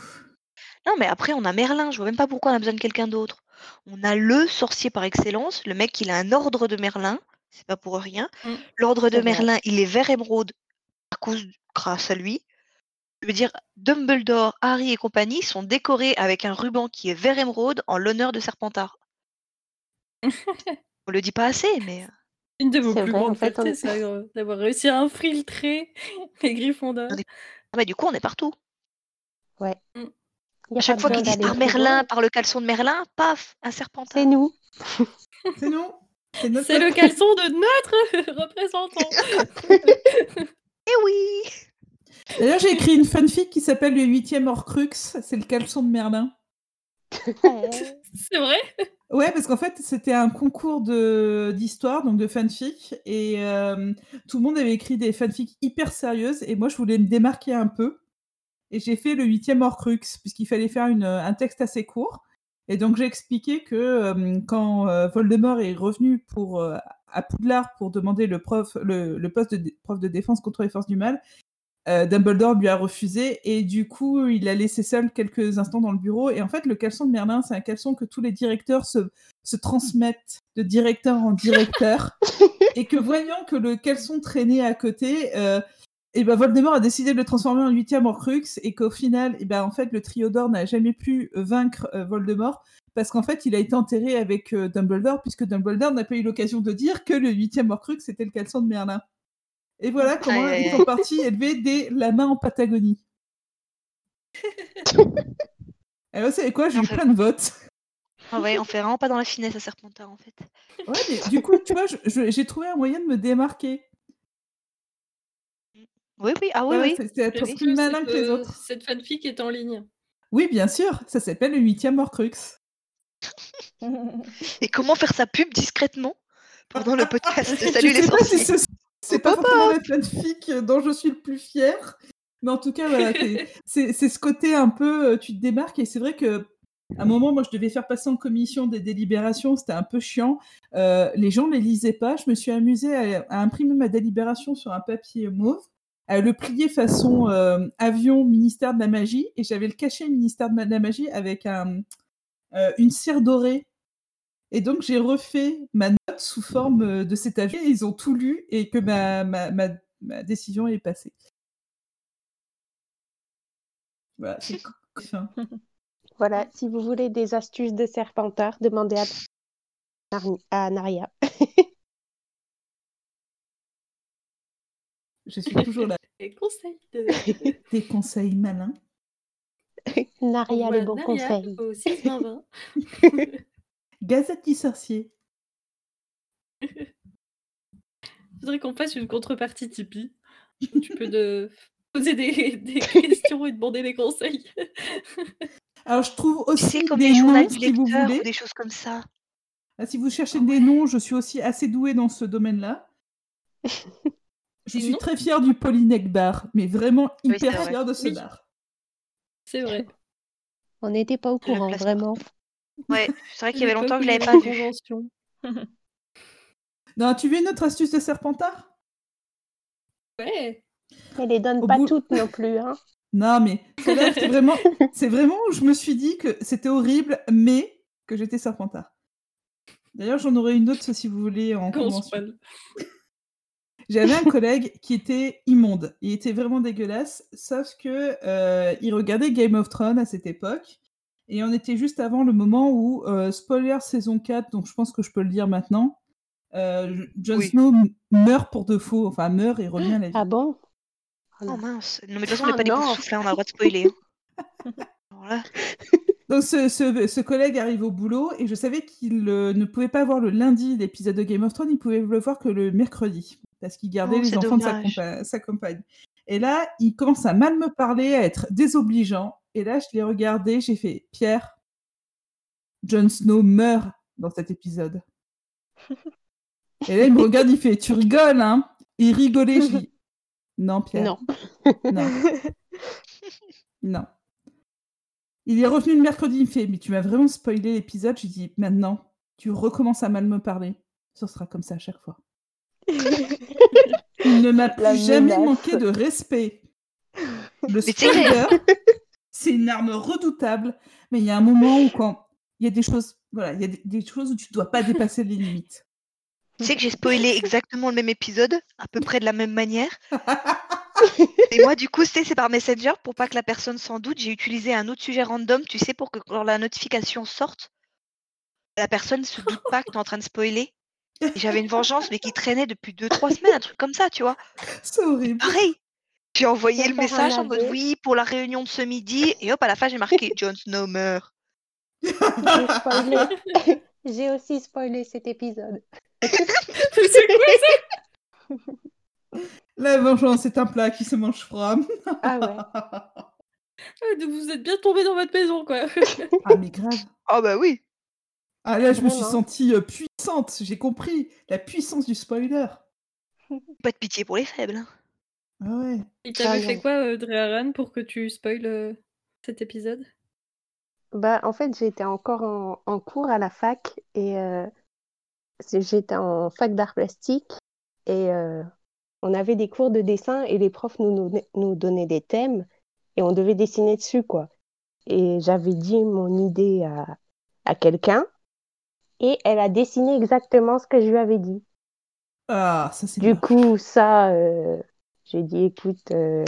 Speaker 2: Non, mais après, on a Merlin. Je vois même pas pourquoi on a besoin de quelqu'un d'autre. On a le sorcier par excellence. Le mec, il a un ordre de Merlin. C'est pas pour rien.
Speaker 1: Mm.
Speaker 2: L'ordre de
Speaker 3: vrai.
Speaker 2: Merlin, il est vert émeraude à cause, grâce à lui. Je veux dire, Dumbledore, Harry et compagnie sont décorés avec un ruban qui est vert émeraude en l'honneur de Serpentard. on le dit pas assez, mais euh,
Speaker 1: Une de vos plus
Speaker 3: vrai, en
Speaker 1: grandes
Speaker 3: fait,
Speaker 1: fiertés, euh, d'avoir réussi à infiltrer les Gryffondors.
Speaker 2: On est- ah bah, du coup, on est partout.
Speaker 3: Ouais.
Speaker 1: Mm.
Speaker 3: Il y a
Speaker 2: À chaque fois qu'ils disent par
Speaker 3: loin.
Speaker 2: Merlin, par le caleçon de Merlin, paf, un Serpentard.
Speaker 3: C'est nous.
Speaker 4: C'est nous C'est
Speaker 1: le caleçon de notre représentant.
Speaker 2: Eh oui
Speaker 4: D'ailleurs, j'ai écrit une fanfic qui s'appelle Le huitième Horcrux. C'est le caleçon de Merlin.
Speaker 1: C'est vrai
Speaker 4: Ouais, parce qu'en fait, c'était un concours d'histoire, donc de fanfic et hem, tout le monde avait écrit des fanfics hyper sérieuses et moi, je voulais me démarquer un peu et j'ai fait le 8e Horcrux puisqu'il fallait faire une, un texte assez court et donc j'ai expliqué que, hem, quand, heu, Voldemort est revenu pour, à Poudlard pour demander le prof le poste de prof de défense contre les forces du mal, heu, Dumbledore lui a refusé et du coup, il l'a laissé seul quelques instants dans le bureau. Et en fait, le caleçon de Merlin, c'est un caleçon que tous les directeurs se se transmettent de directeur en directeur. Et que voyant que le caleçon traînait à côté, heu et ben Voldemort a décidé de le transformer en 8e Horcrux et qu'au final et ben, en fait, le trio d'or n'a jamais pu vaincre, heu, Voldemort parce qu'en fait, il a été enterré avec, Dumbledore puisque Dumbledore n'a pas eu l'occasion de dire que le 8e Horcrux, c'était le caleçon de Merlin et voilà comment ils sont partis élever dès la main en Patagonie. Et vous savez quoi? J'ai eu plein de votes.
Speaker 2: Ah ouais, on fait vraiment pas dans la finesse à Serpentard, en fait.
Speaker 4: Ouais, mais du coup, tu vois, j'ai trouvé un moyen de me démarquer.
Speaker 2: Oui, oui, ah oui, oui.
Speaker 4: c'est être plus malin
Speaker 1: cette,
Speaker 4: que les
Speaker 1: heu,
Speaker 4: autres.
Speaker 1: cette fanfic est en ligne?
Speaker 4: Oui, bien sûr, ça s'appelle le 8e Horcrux.
Speaker 2: Et comment faire sa pub discrètement pendant le podcast? Salut
Speaker 4: Je
Speaker 2: les
Speaker 4: sais pas si
Speaker 2: sorciers?
Speaker 4: ce c'est pas forcément la fanfic dont je suis le plus fière, mais en tout cas, voilà, c'est ce côté un peu, heu, tu te démarques. Et c'est vrai qu'à un moment, moi, je devais faire passer en commission des délibérations, c'était un peu chiant. Heu, les gens les lisaient pas. Je me suis amusée à à imprimer ma délibération sur un papier mauve, à le plier façon, avion ministère de la magie. Et j'avais le cachet ministère de la magie avec un, une cire dorée et donc j'ai refait ma note sous forme, heu, de cet et ils ont tout lu et que ma ma ma ma décision est passée. Voilà, c'est co fin.
Speaker 3: Voilà, si vous voulez des astuces de Serpentard, demandez à Nar à Naria.
Speaker 4: Je suis toujours là.
Speaker 1: Et conseils de
Speaker 4: Des conseils malins.
Speaker 3: Naria, les bons
Speaker 1: Naria
Speaker 3: conseils.
Speaker 1: au 6 20 20.
Speaker 4: Gazette du sorcier.
Speaker 1: Faudrait qu'on fasse une contrepartie Tipeee, tu peux de poser des des questions et demander des conseils.
Speaker 4: Alors je trouve aussi
Speaker 2: comme
Speaker 4: des
Speaker 2: journaux
Speaker 4: noms si vous voulez.
Speaker 2: ou des choses comme ça?
Speaker 4: Ah, si vous cherchez
Speaker 2: Ah
Speaker 4: des
Speaker 2: ouais.
Speaker 4: noms, je suis aussi assez douée dans ce domaine-là. Je
Speaker 1: Des
Speaker 4: suis très fière du Polynec Bar, mais vraiment
Speaker 2: Oui,
Speaker 4: hyper
Speaker 2: vrai.
Speaker 4: fière de ce
Speaker 1: Oui.
Speaker 4: bar.
Speaker 1: C'est vrai.
Speaker 3: On n'était pas au courant, vraiment.
Speaker 2: Ouais, c'est vrai qu'il y avait longtemps que je l'avais pas vu.
Speaker 1: convention.
Speaker 4: Non, tu veux une autre astuce de Serpentard?
Speaker 1: Ouais.
Speaker 3: Elle les donne
Speaker 4: Au
Speaker 3: pas
Speaker 4: bout
Speaker 3: toutes non plus, hein.
Speaker 4: Non, mais c'est vraiment c'est vraiment où je me suis dit que c'était horrible, mais que j'étais Serpentard. D'ailleurs, j'en aurai une autre si vous voulez en
Speaker 1: spoil.
Speaker 4: J'avais un collègue qui était immonde. Il était vraiment dégueulasse, sauf que, heu, il regardait Game of Thrones à cette époque et on était juste avant le moment où, heu, spoiler saison 4, donc je pense que je peux le dire maintenant, heu, Jon
Speaker 2: Oui.
Speaker 4: Snow meurt pour de faux, enfin meurt et revient à la vie.
Speaker 3: Ah bon? Oh
Speaker 2: Oh
Speaker 3: non.
Speaker 2: mince. Non, mais de toute façon, on n'est
Speaker 3: Ah
Speaker 2: pas des hein, on a le droit de spoiler, hein. Alors là
Speaker 4: Donc ce ce ce collègue arrive au boulot et je savais qu'il, heu, ne pouvait pas voir le lundi l'épisode de Game of Thrones, il pouvait le voir que le mercredi, parce qu'il gardait
Speaker 2: Oh,
Speaker 4: les enfants de sa compa sa compagne. Et là, il commence à mal me parler, à être désobligeant et là, je l'ai regardé, j'ai fait: «Pierre, Jon Snow meurt dans cet épisode». Et là, il me regarde, il fait: «Tu rigoles, hein?» il rigolait, je dis: «Non Pierre,
Speaker 3: Non.
Speaker 4: non, non». Il est revenu le mercredi, il me fait: «Mais tu m'as vraiment spoilé l'épisode». J'ai dit: «Maintenant, tu recommences à mal me parler, ce sera comme ça à chaque fois». Il ne m'a plus jamais manqué de respect. Le spoiler, c'est une arme redoutable, mais il y a un moment où quand il y a des choses, voilà, il y a des, des choses où tu dois pas dépasser les limites.
Speaker 2: Tu sais que j'ai spoilé exactement le même épisode, à peu près de la même manière. Et moi, du coup, c'est par Messenger, pour pas que la personne s'en doute, j'ai utilisé un autre sujet random, tu sais, pour que quand la notification sorte, la personne ne se doute pas que tu es en train de spoiler. J'avais une vengeance, mais qui traînait depuis 2-3 semaines, un truc comme ça, tu vois.
Speaker 4: C'est horrible.
Speaker 2: Pareil. J'ai envoyé le message en mode oui pour la réunion de ce midi, et hop, à la fin, j'ai marqué Jon Snow meurt.
Speaker 3: J'ai aussi spoilé cet épisode.
Speaker 1: C'est quoi ça?
Speaker 4: La vengeance est un plat qui se mange froid.
Speaker 3: Ah ouais.
Speaker 1: Ah, donc vous êtes bien tombé dans votre maison, quoi.
Speaker 4: ah mais grave.
Speaker 2: Ah bah oui.
Speaker 4: Ah là, je me suis
Speaker 3: Vraiment.
Speaker 4: sentie euh, puissante. J'ai compris la puissance du spoiler.
Speaker 2: Pas de pitié pour les faibles.
Speaker 4: Ah ouais.
Speaker 1: Il t'avait fait quoi, euh, Dreharan, pour que tu spoiles euh, cet épisode?
Speaker 3: Bah, en fait, j'étais encore en, en cours à la fac et euh, j'étais en fac d'art plastique et euh, on avait des cours de dessin et les profs nous, nous, nous donnaient des thèmes et on devait dessiner dessus, quoi. Et j'avais dit mon idée à, à quelqu'un et elle a dessiné exactement ce que je lui avais dit.
Speaker 4: Ah, ça c'est
Speaker 3: Du
Speaker 4: bien.
Speaker 3: coup, ça, j'ai dit, écoute, euh,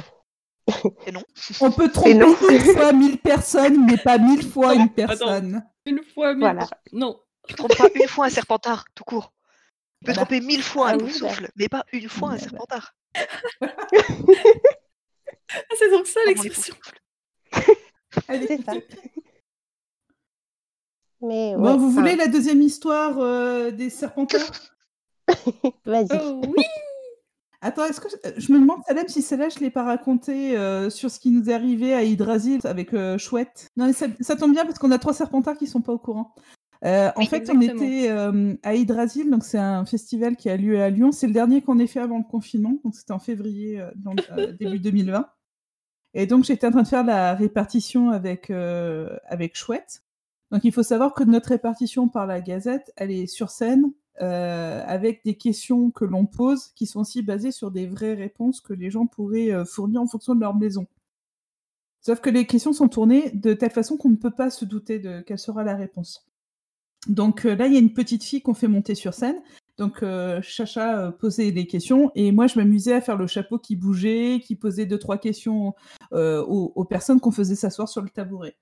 Speaker 2: Et non.
Speaker 4: On peut tromper
Speaker 3: non.
Speaker 4: une fois mille personnes, mais pas mille fois
Speaker 1: Non,
Speaker 4: une
Speaker 1: attends.
Speaker 4: personne.
Speaker 1: Une fois, mille
Speaker 3: Voilà.
Speaker 1: Non.
Speaker 2: Tu trompes pas une fois un serpentard, tout court. Tu peux
Speaker 4: Voilà.
Speaker 2: tromper mille fois
Speaker 3: Ah
Speaker 2: un
Speaker 3: oui,
Speaker 2: de
Speaker 3: bah.
Speaker 2: souffle, mais pas une fois un
Speaker 4: Bah, bah.
Speaker 2: serpentard.
Speaker 1: C'est donc ça l'expression.
Speaker 2: souffle.
Speaker 4: Allez.
Speaker 3: c'est ça. Mais
Speaker 4: Bon, vous
Speaker 3: enfin,
Speaker 4: voulez la deuxième histoire euh, des serpentards?
Speaker 3: Vas-y.
Speaker 1: Oh oui
Speaker 4: Attends, est-ce que je, je me demande, Salem, si celle-là, je l'ai pas racontée euh, sur ce qui nous est arrivé à Hydrasil avec euh, Chouette? Non, mais ça, ça tombe bien parce qu'on a trois serpentards qui sont pas au courant. Euh, en
Speaker 1: Oui,
Speaker 4: fait,
Speaker 1: exactement.
Speaker 4: on était euh, à Hydrasil, donc c'est un festival qui a lieu à Lyon. C'est le dernier qu'on ait fait avant le confinement, donc c'était en février, euh, dans, euh, début 2020. Et donc j'étais en train de faire la répartition avec, euh, avec Chouette. Donc il faut savoir que notre répartition par la Gazette, elle est sur scène, euh, avec des questions que l'on pose qui sont aussi basées sur des vraies réponses que les gens pourraient euh, fournir en fonction de leur maison. Sauf que les questions sont tournées de telle façon qu'on ne peut pas se douter de quelle sera la réponse. Donc euh, là, il y a une petite fille qu'on fait monter sur scène. Donc Chacha posait des questions et moi je m'amusais à faire le chapeau qui bougeait, qui posait deux trois questions aux, aux personnes qu'on faisait s'asseoir sur le tabouret.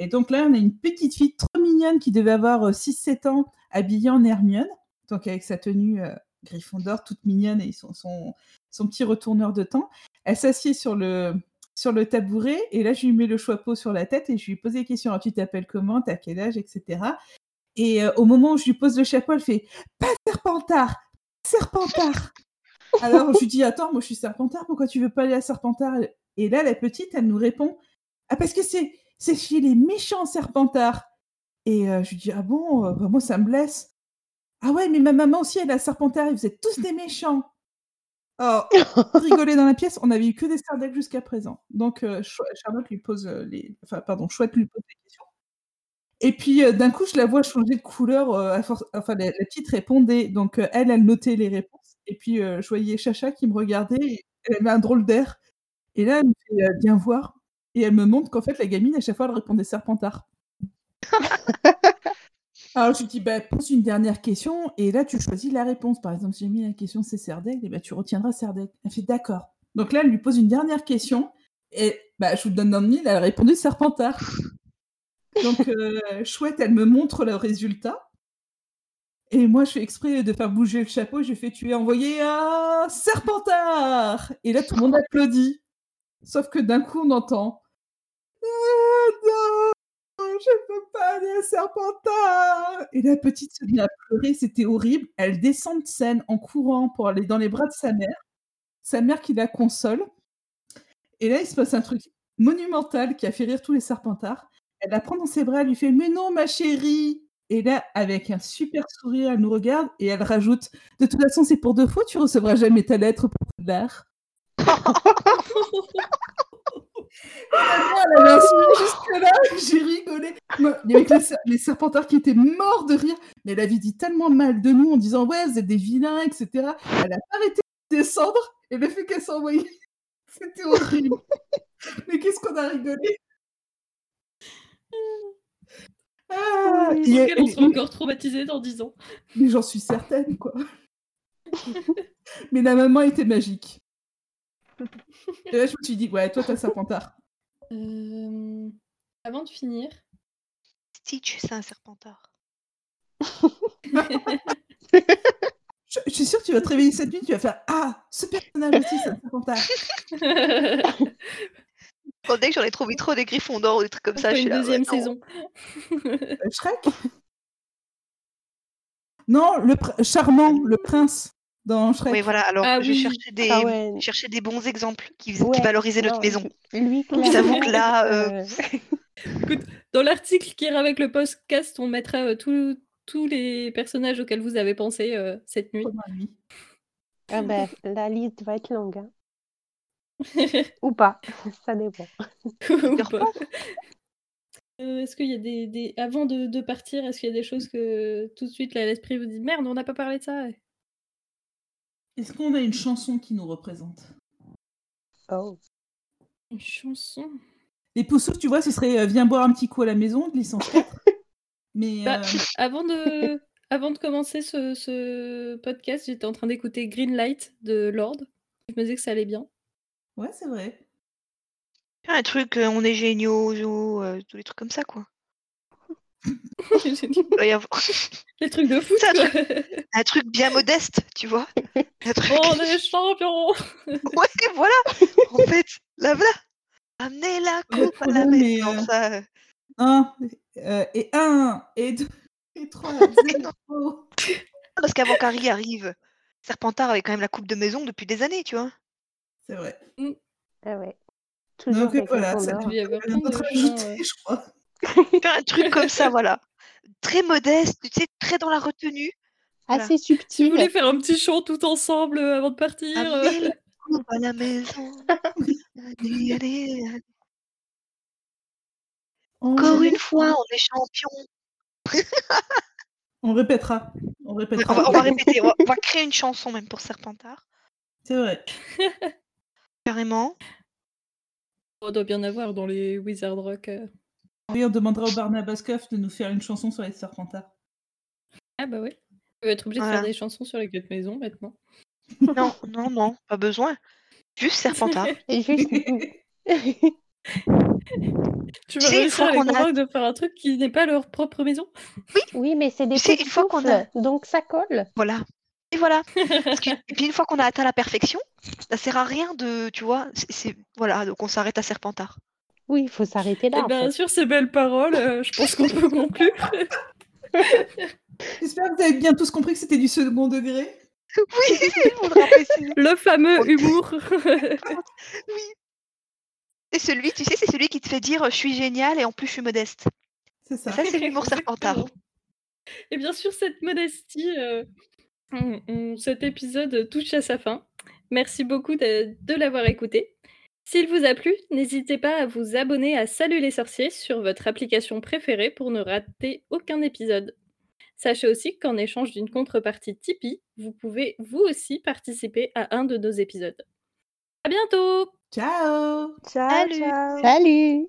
Speaker 4: Et donc là, on a une petite fille trop mignonne qui devait avoir euh, 6-7 ans, habillée en Hermione, donc avec sa tenue euh, Gryffondor toute mignonne et son, son, petit retourneur de temps. Elle s'assied sur le, sur le tabouret et là, je lui mets le chapeau sur la tête et je lui pose des questions. Alors, tu t'appelles comment? T'as quel âge? Etc. Et euh, au moment où je lui pose le chapeau, elle fait Pas Serpentard Serpentard Alors, je lui dis Attends, moi je suis Serpentard, pourquoi tu veux pas aller à Serpentard? Et là, la petite, elle nous répond Ah, parce que c'est c'est chez les méchants Serpentards. Et euh, je lui dis Ah bon? Euh, bah, Moi, ça me blesse. Ah ouais, mais ma maman aussi, elle a Serpentard, et vous êtes tous des méchants. Oh, rigoler dans la pièce, on avait eu que des Sardecs jusqu'à présent. Donc, euh, Charlotte lui pose euh, les. Enfin, pardon, Chouette lui pose les questions. Et puis euh, d'un coup, je la vois changer de couleur. euh, à force... Enfin, la, la petite répondait. Donc, elle, elle notait les réponses. Et puis, je voyais Chacha qui me regardait. Et elle avait un drôle d'air. Et là, elle me fait bien voir. Et elle me montre qu'en fait, la gamine, à chaque fois, elle répondait Serpentard. Alors, je lui dis, bah, pose une dernière question. Et là, tu choisis la réponse. Par exemple, si j'ai mis la question c'est Serdec, et bah, tu retiendras Serdec. Elle fait d'accord. Donc là, elle lui pose une dernière question. Et bah, je vous donne dans le mille, elle a répondu Serpentard. Donc, euh, chouette, elle me montre le résultat. Et moi, je fais exprès de faire bouger le chapeau. Je fais, tu es envoyé à Serpentard. Et là, tout le monde applaudit. Sauf que d'un coup, on entend Ah non, je peux pas aller à Serpentard. Et la petite se met à pleurer. C'était horrible. Elle descend de scène en courant pour aller dans les bras de sa mère. Sa mère qui la console. Et là, il se passe un truc monumental qui a fait rire tous les Serpentards. Elle la prend dans ses bras, elle lui fait Mais non, ma chérie Et là, avec un super sourire, elle nous regarde et elle rajoute De toute façon, c'est pour deux fois, tu recevras jamais ta lettre pour Poudlard. Elle avait un sourire jusque-là, j'ai rigolé. Il y avait les, ser- les Serpentards qui étaient morts de rire, mais elle avait dit tellement mal de nous en disant Ouais, vous êtes des vilains, etc. Elle a arrêté de descendre et le fait qu'elle s'envoyait, c'était horrible. mais qu'est-ce qu'on a rigolé? Ah, et-
Speaker 1: en
Speaker 4: et-
Speaker 1: sera encore traumatisée dans 10 ans.
Speaker 4: mais j'en suis certaine, quoi. mais la maman était magique. Et là, je me suis dit, ouais, toi, t'as Serpentard.
Speaker 1: Euh, Avant de finir,
Speaker 2: Stitch, c'est un serpentard.
Speaker 4: Je, je suis sûre que tu vas te réveiller cette nuit, tu vas faire Ah, ce personnage aussi, c'est un Serpentard.
Speaker 2: Bon, dès que j'en ai trouvé trop des griffons d'or ou des trucs comme ça, je suis
Speaker 1: une
Speaker 2: là.
Speaker 1: deuxième
Speaker 2: ouais,
Speaker 1: saison.
Speaker 4: Euh, Shrek? Non, le pr- charmant, le prince dans Shrek.
Speaker 2: Oui, voilà. Alors,
Speaker 1: Ah
Speaker 2: je
Speaker 1: oui.
Speaker 2: cherchais des,
Speaker 3: Ah ouais.
Speaker 2: cherchais des bons exemples qui, valorisaient notre
Speaker 3: non,
Speaker 2: maison.
Speaker 3: Lui,
Speaker 2: Je t'avoue que là, euh,
Speaker 3: euh,
Speaker 1: Écoute, dans l'article qui ira avec le podcast, on mettra euh, tout- tous les personnages auxquels vous avez pensé, cette nuit?
Speaker 3: Ah bah, la liste va être longue, hein. Ou pas, ça dépend.
Speaker 1: Est-ce qu'il y a des des avant de de partir, est-ce qu'il y a des choses que tout de suite l'esprit vous dit: «Merde, on n'a pas parlé de ça».
Speaker 4: Est-ce qu'on a une chanson qui nous représente?
Speaker 3: Oh.
Speaker 1: Une chanson?
Speaker 4: Les Poussoufs, tu vois, ce serait, heu, «Viens boire un petit coup à la maison» de Licence 4. Mais,
Speaker 1: Bah,
Speaker 4: heu
Speaker 1: avant de avant de commencer ce ce podcast, j'étais en train d'écouter Greenlight de Lord. Je me disais que ça allait bien.
Speaker 4: Ouais, c'est vrai.
Speaker 2: Un truc, heu, on est géniaux, heu, tous les trucs comme ça, quoi.
Speaker 1: J'ai dit
Speaker 2: Il doit y avoir
Speaker 1: les trucs de foot,
Speaker 2: C'est un truc un truc bien modeste, tu vois? Un truc
Speaker 1: On est champions!
Speaker 2: ouais, voilà! En fait, la voilà! Amenez la coupe à la maison, ça, heu
Speaker 4: 1 heu, et 1 et 2 et 3,
Speaker 2: Et non.
Speaker 4: 0.
Speaker 2: Parce qu'avant qu'Harry arrive, Serpentard avait quand même la coupe de maison depuis des années, tu vois?
Speaker 4: C'est vrai.
Speaker 1: Mmh.
Speaker 3: Ah ouais. Toujours
Speaker 4: Donc, voilà, ça
Speaker 3: Gryffondor.
Speaker 1: devait y avoir
Speaker 4: rien
Speaker 1: plein de
Speaker 4: d'autre à
Speaker 1: chants,
Speaker 4: ajouter,
Speaker 1: ouais.
Speaker 4: je crois.
Speaker 2: Faire un truc comme ça, voilà. Très modeste, tu sais, très dans la retenue. Voilà.
Speaker 3: Assez
Speaker 1: Si vous
Speaker 3: subtil.
Speaker 1: voulez faire un petit chant tout ensemble, heu, avant de partir,
Speaker 2: Amenez la coupe à la maison. Allez, allez, allez.
Speaker 4: On
Speaker 2: Encore une fois, on est champions.
Speaker 4: On répétera, on répétera.
Speaker 2: on va on va répéter, on va on va créer une chanson même pour Serpentard.
Speaker 4: C'est vrai.
Speaker 2: Carrément.
Speaker 1: Oh, doit bien avoir dans les Wizard Rock, heu
Speaker 4: Oui, on demandera au Barnabas Coff de nous faire une chanson sur les Serpentards.
Speaker 1: Ah bah ouais. On va être obligé de faire des chansons sur les 4 maisons maintenant.
Speaker 2: Non, non, non, pas besoin. Juste Serpentard.
Speaker 3: Et juste
Speaker 1: Tu
Speaker 2: une
Speaker 1: réussir à les
Speaker 2: a
Speaker 1: de faire un truc qui n'est pas leur propre maison?
Speaker 3: Oui, mais c'est des
Speaker 2: une fois qu'on a
Speaker 3: donc ça colle.
Speaker 2: Voilà. Et voilà. Parce que et puis une fois qu'on a atteint la perfection, ça sert à rien de tu vois? C'est c'est voilà, donc on s'arrête à Serpentard.
Speaker 3: Oui, il faut s'arrêter là,
Speaker 1: Et
Speaker 3: en fait.
Speaker 1: sur ces belles paroles, heu, je pense qu'on peut conclure.
Speaker 4: J'espère que vous avez bien tous compris que c'était du second degré.
Speaker 2: Oui.
Speaker 1: Le fameux humour.
Speaker 2: Oui. Et celui, tu sais, c'est celui qui te fait dire: «Je suis génial et en plus je suis modeste».
Speaker 4: C'est ça.
Speaker 2: Ça, c'est l'humour Serpentard.
Speaker 1: Et bien sûr, cette modestie, on on cet épisode touche à sa fin. Merci beaucoup de de l'avoir écouté. S'il vous a plu, n'hésitez pas à vous abonner à Salut les sorciers sur votre application préférée pour ne rater aucun épisode. Sachez aussi qu'en échange d'une contrepartie Tipeee, vous pouvez vous aussi participer à un de nos épisodes. À bientôt!
Speaker 4: Ciao!
Speaker 5: Ciao,
Speaker 2: Salut!
Speaker 5: ciao!
Speaker 3: Salut!